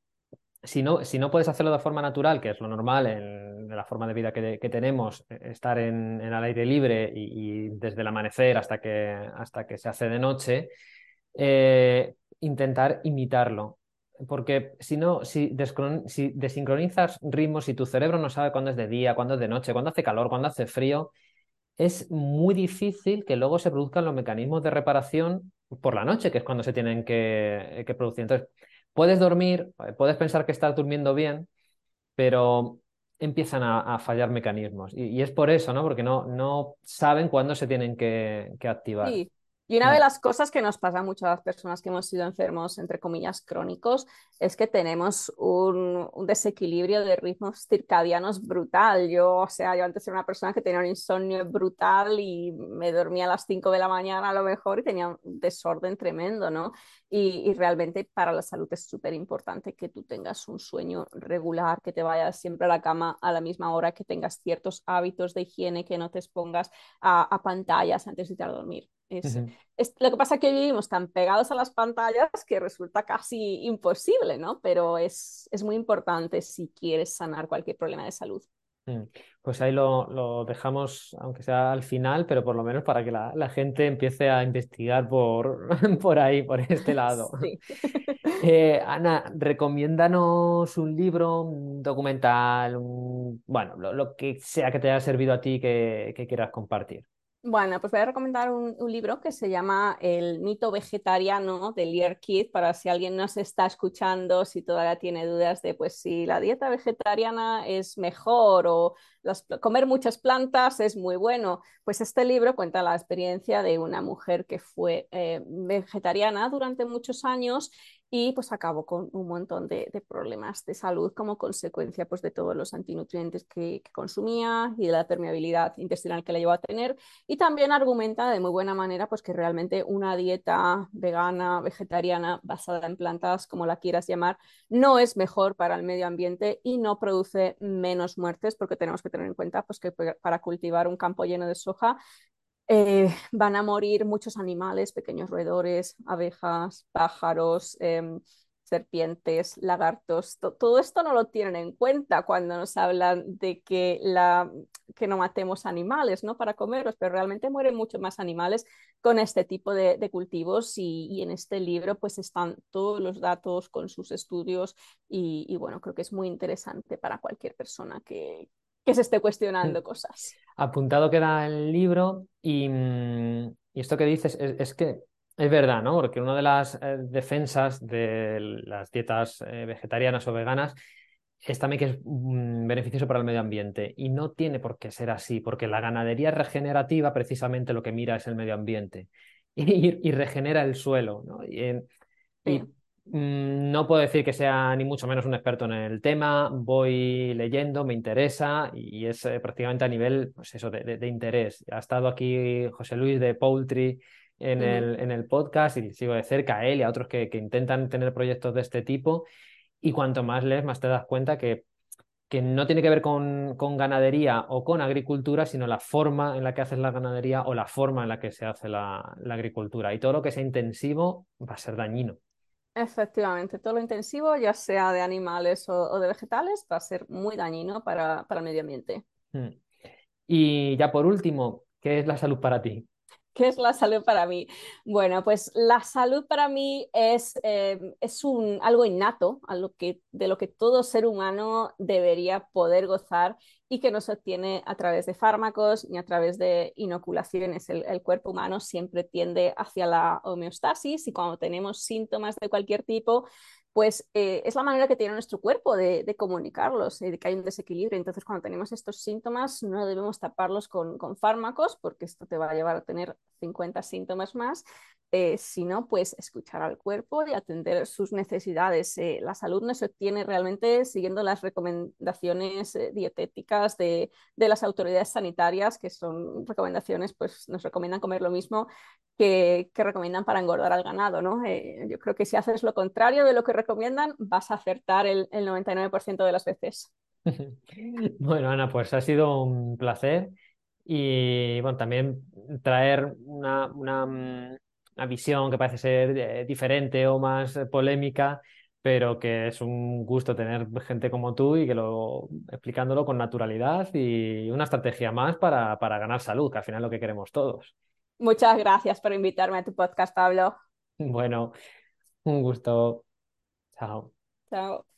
si no, si no puedes hacerlo de forma natural, que es lo normal en, la forma de vida que, tenemos, e, estar en, el aire libre y, desde el amanecer hasta que, hasta que se hace de noche, eh, intentar imitarlo. Porque si no, si, si desincronizas ritmos y tu cerebro no sabe cuándo es de día, cuándo es de noche, cuándo hace calor, cuándo hace frío, es muy difícil que luego se produzcan los mecanismos de reparación por la noche, que es cuando se tienen que, que producir. Entonces, puedes dormir, eh, puedes pensar que estás durmiendo bien, pero empiezan a, fallar mecanismos. Y, es por eso, ¿no? Porque no, no saben cuándo se tienen que, que activar. Y una de las cosas que nos pasa a muchas personas que hemos sido enfermos, entre comillas, crónicos, es que tenemos un, desequilibrio de ritmos circadianos brutal. Yo, o sea, yo antes era una persona que tenía un insomnio brutal y me dormía a las 5 de la mañana a lo mejor y tenía un desorden tremendo, ¿no? Y, y realmente para la salud es súper importante que tú tengas un sueño regular, que te vayas siempre a la cama a la misma hora, que tengas ciertos hábitos de higiene, que no te expongas a, a pantallas antes de ir a dormir. Es, lo que pasa es que vivimos tan pegados a las pantallas que resulta casi imposible, ¿no? Pero es, es muy importante si quieres sanar cualquier problema de salud. Mm. Pues ahí lo, lo, dejamos, aunque sea al final, pero por lo menos para que la, la gente empiece a investigar por, <laughs> por ahí, por este lado. <laughs> Sí. <laughs> Eh, Ana, recomiéndanos un libro, un documental, bueno, lo, lo, que sea que te haya servido a ti que, que quieras compartir. Bueno, pues voy a recomendar un, libro que se llama El mito vegetariano de Lear Keith para si alguien nos está escuchando, si todavía tiene dudas de pues si la dieta vegetariana es mejor o las, comer muchas plantas es muy bueno. Pues este libro cuenta la experiencia de una mujer que fue eh, vegetariana durante muchos años y pues acabó con un montón de, problemas de salud como consecuencia pues de todos los antinutrientes que, consumía y de la permeabilidad intestinal que le llevó a tener. Y también argumenta de muy buena manera pues que realmente una dieta vegana, vegetariana, basada en plantas, como la quieras llamar, no es mejor para el medio ambiente y no produce menos muertes porque tenemos que tener en cuenta pues que para cultivar un campo lleno de soja eh, van a morir muchos animales, pequeños roedores, abejas, pájaros, eh, serpientes, lagartos. todo esto no lo tienen en cuenta cuando nos hablan de que, la, que no matemos animales ¿no? para comerlos, pero realmente mueren muchos más animales con este tipo de, cultivos y, en este libro pues están todos los datos con sus estudios y bueno, creo que es muy interesante para cualquier persona que, que se esté cuestionando cosas. Apuntado queda el libro y, mm, y esto que dices es, es, que es verdad, ¿no? Porque una de las eh, defensas de las dietas eh, vegetarianas o veganas es también que es mm, beneficioso para el medio ambiente y no tiene por qué ser así, porque la ganadería regenerativa precisamente lo que mira es el medio ambiente <laughs> y, y regenera el suelo, ¿no? Y, sí. No puedo decir que sea ni mucho menos un experto en el tema, voy leyendo, me interesa y es eh, prácticamente a nivel pues eso, de, de, de, interés. Ha estado aquí José Luis de Poultry en, uh -huh. el, en el, podcast y sigo de cerca a él y a otros que, que, intentan tener proyectos de este tipo y cuanto más lees, más te das cuenta que, que no tiene que ver con, con, ganadería o con agricultura, sino la forma en la que haces la ganadería o la forma en la que se hace la, la agricultura. Y todo lo que sea intensivo va a ser dañino. Efectivamente, todo lo intensivo, ya sea de animales o, de vegetales, va a ser muy dañino para, para, el medio ambiente. Hmm. Y ya por último, ¿qué es la salud para ti? ¿Qué es la salud para mí? Bueno, pues la salud para mí es, eh, es un, algo innato, a que, de lo que todo ser humano debería poder gozar y que no se obtiene a través de fármacos ni a través de inoculaciones. El, cuerpo humano siempre tiende hacia la homeostasis y cuando tenemos síntomas de cualquier tipo, pues eh, es la manera que tiene nuestro cuerpo de, comunicarlos, eh, de que hay un desequilibrio. Entonces, cuando tenemos estos síntomas, no debemos taparlos con, con fármacos, porque esto te va a llevar a tener 50 síntomas más, eh, sino pues escuchar al cuerpo y atender sus necesidades. Eh, la salud no se obtiene realmente siguiendo las recomendaciones eh, dietéticas de, de, las autoridades sanitarias, que son recomendaciones, pues nos recomiendan comer lo mismo que, que recomiendan para engordar al ganado. ¿no? Eh, yo creo que si haces lo contrario de lo que recomiendan, vas a acertar el, el 99% de las veces. <laughs> bueno, Ana, pues ha sido un placer. Y bueno, también traer una, una mm, una visión que parece ser eh, diferente o más polémica, pero que es un gusto tener gente como tú y que lo explicándolo con naturalidad y una estrategia más para, para ganar salud, que al final es lo que queremos todos. Muchas gracias por invitarme a tu podcast, Pablo. <laughs> Bueno, un gusto. Chao. Chao.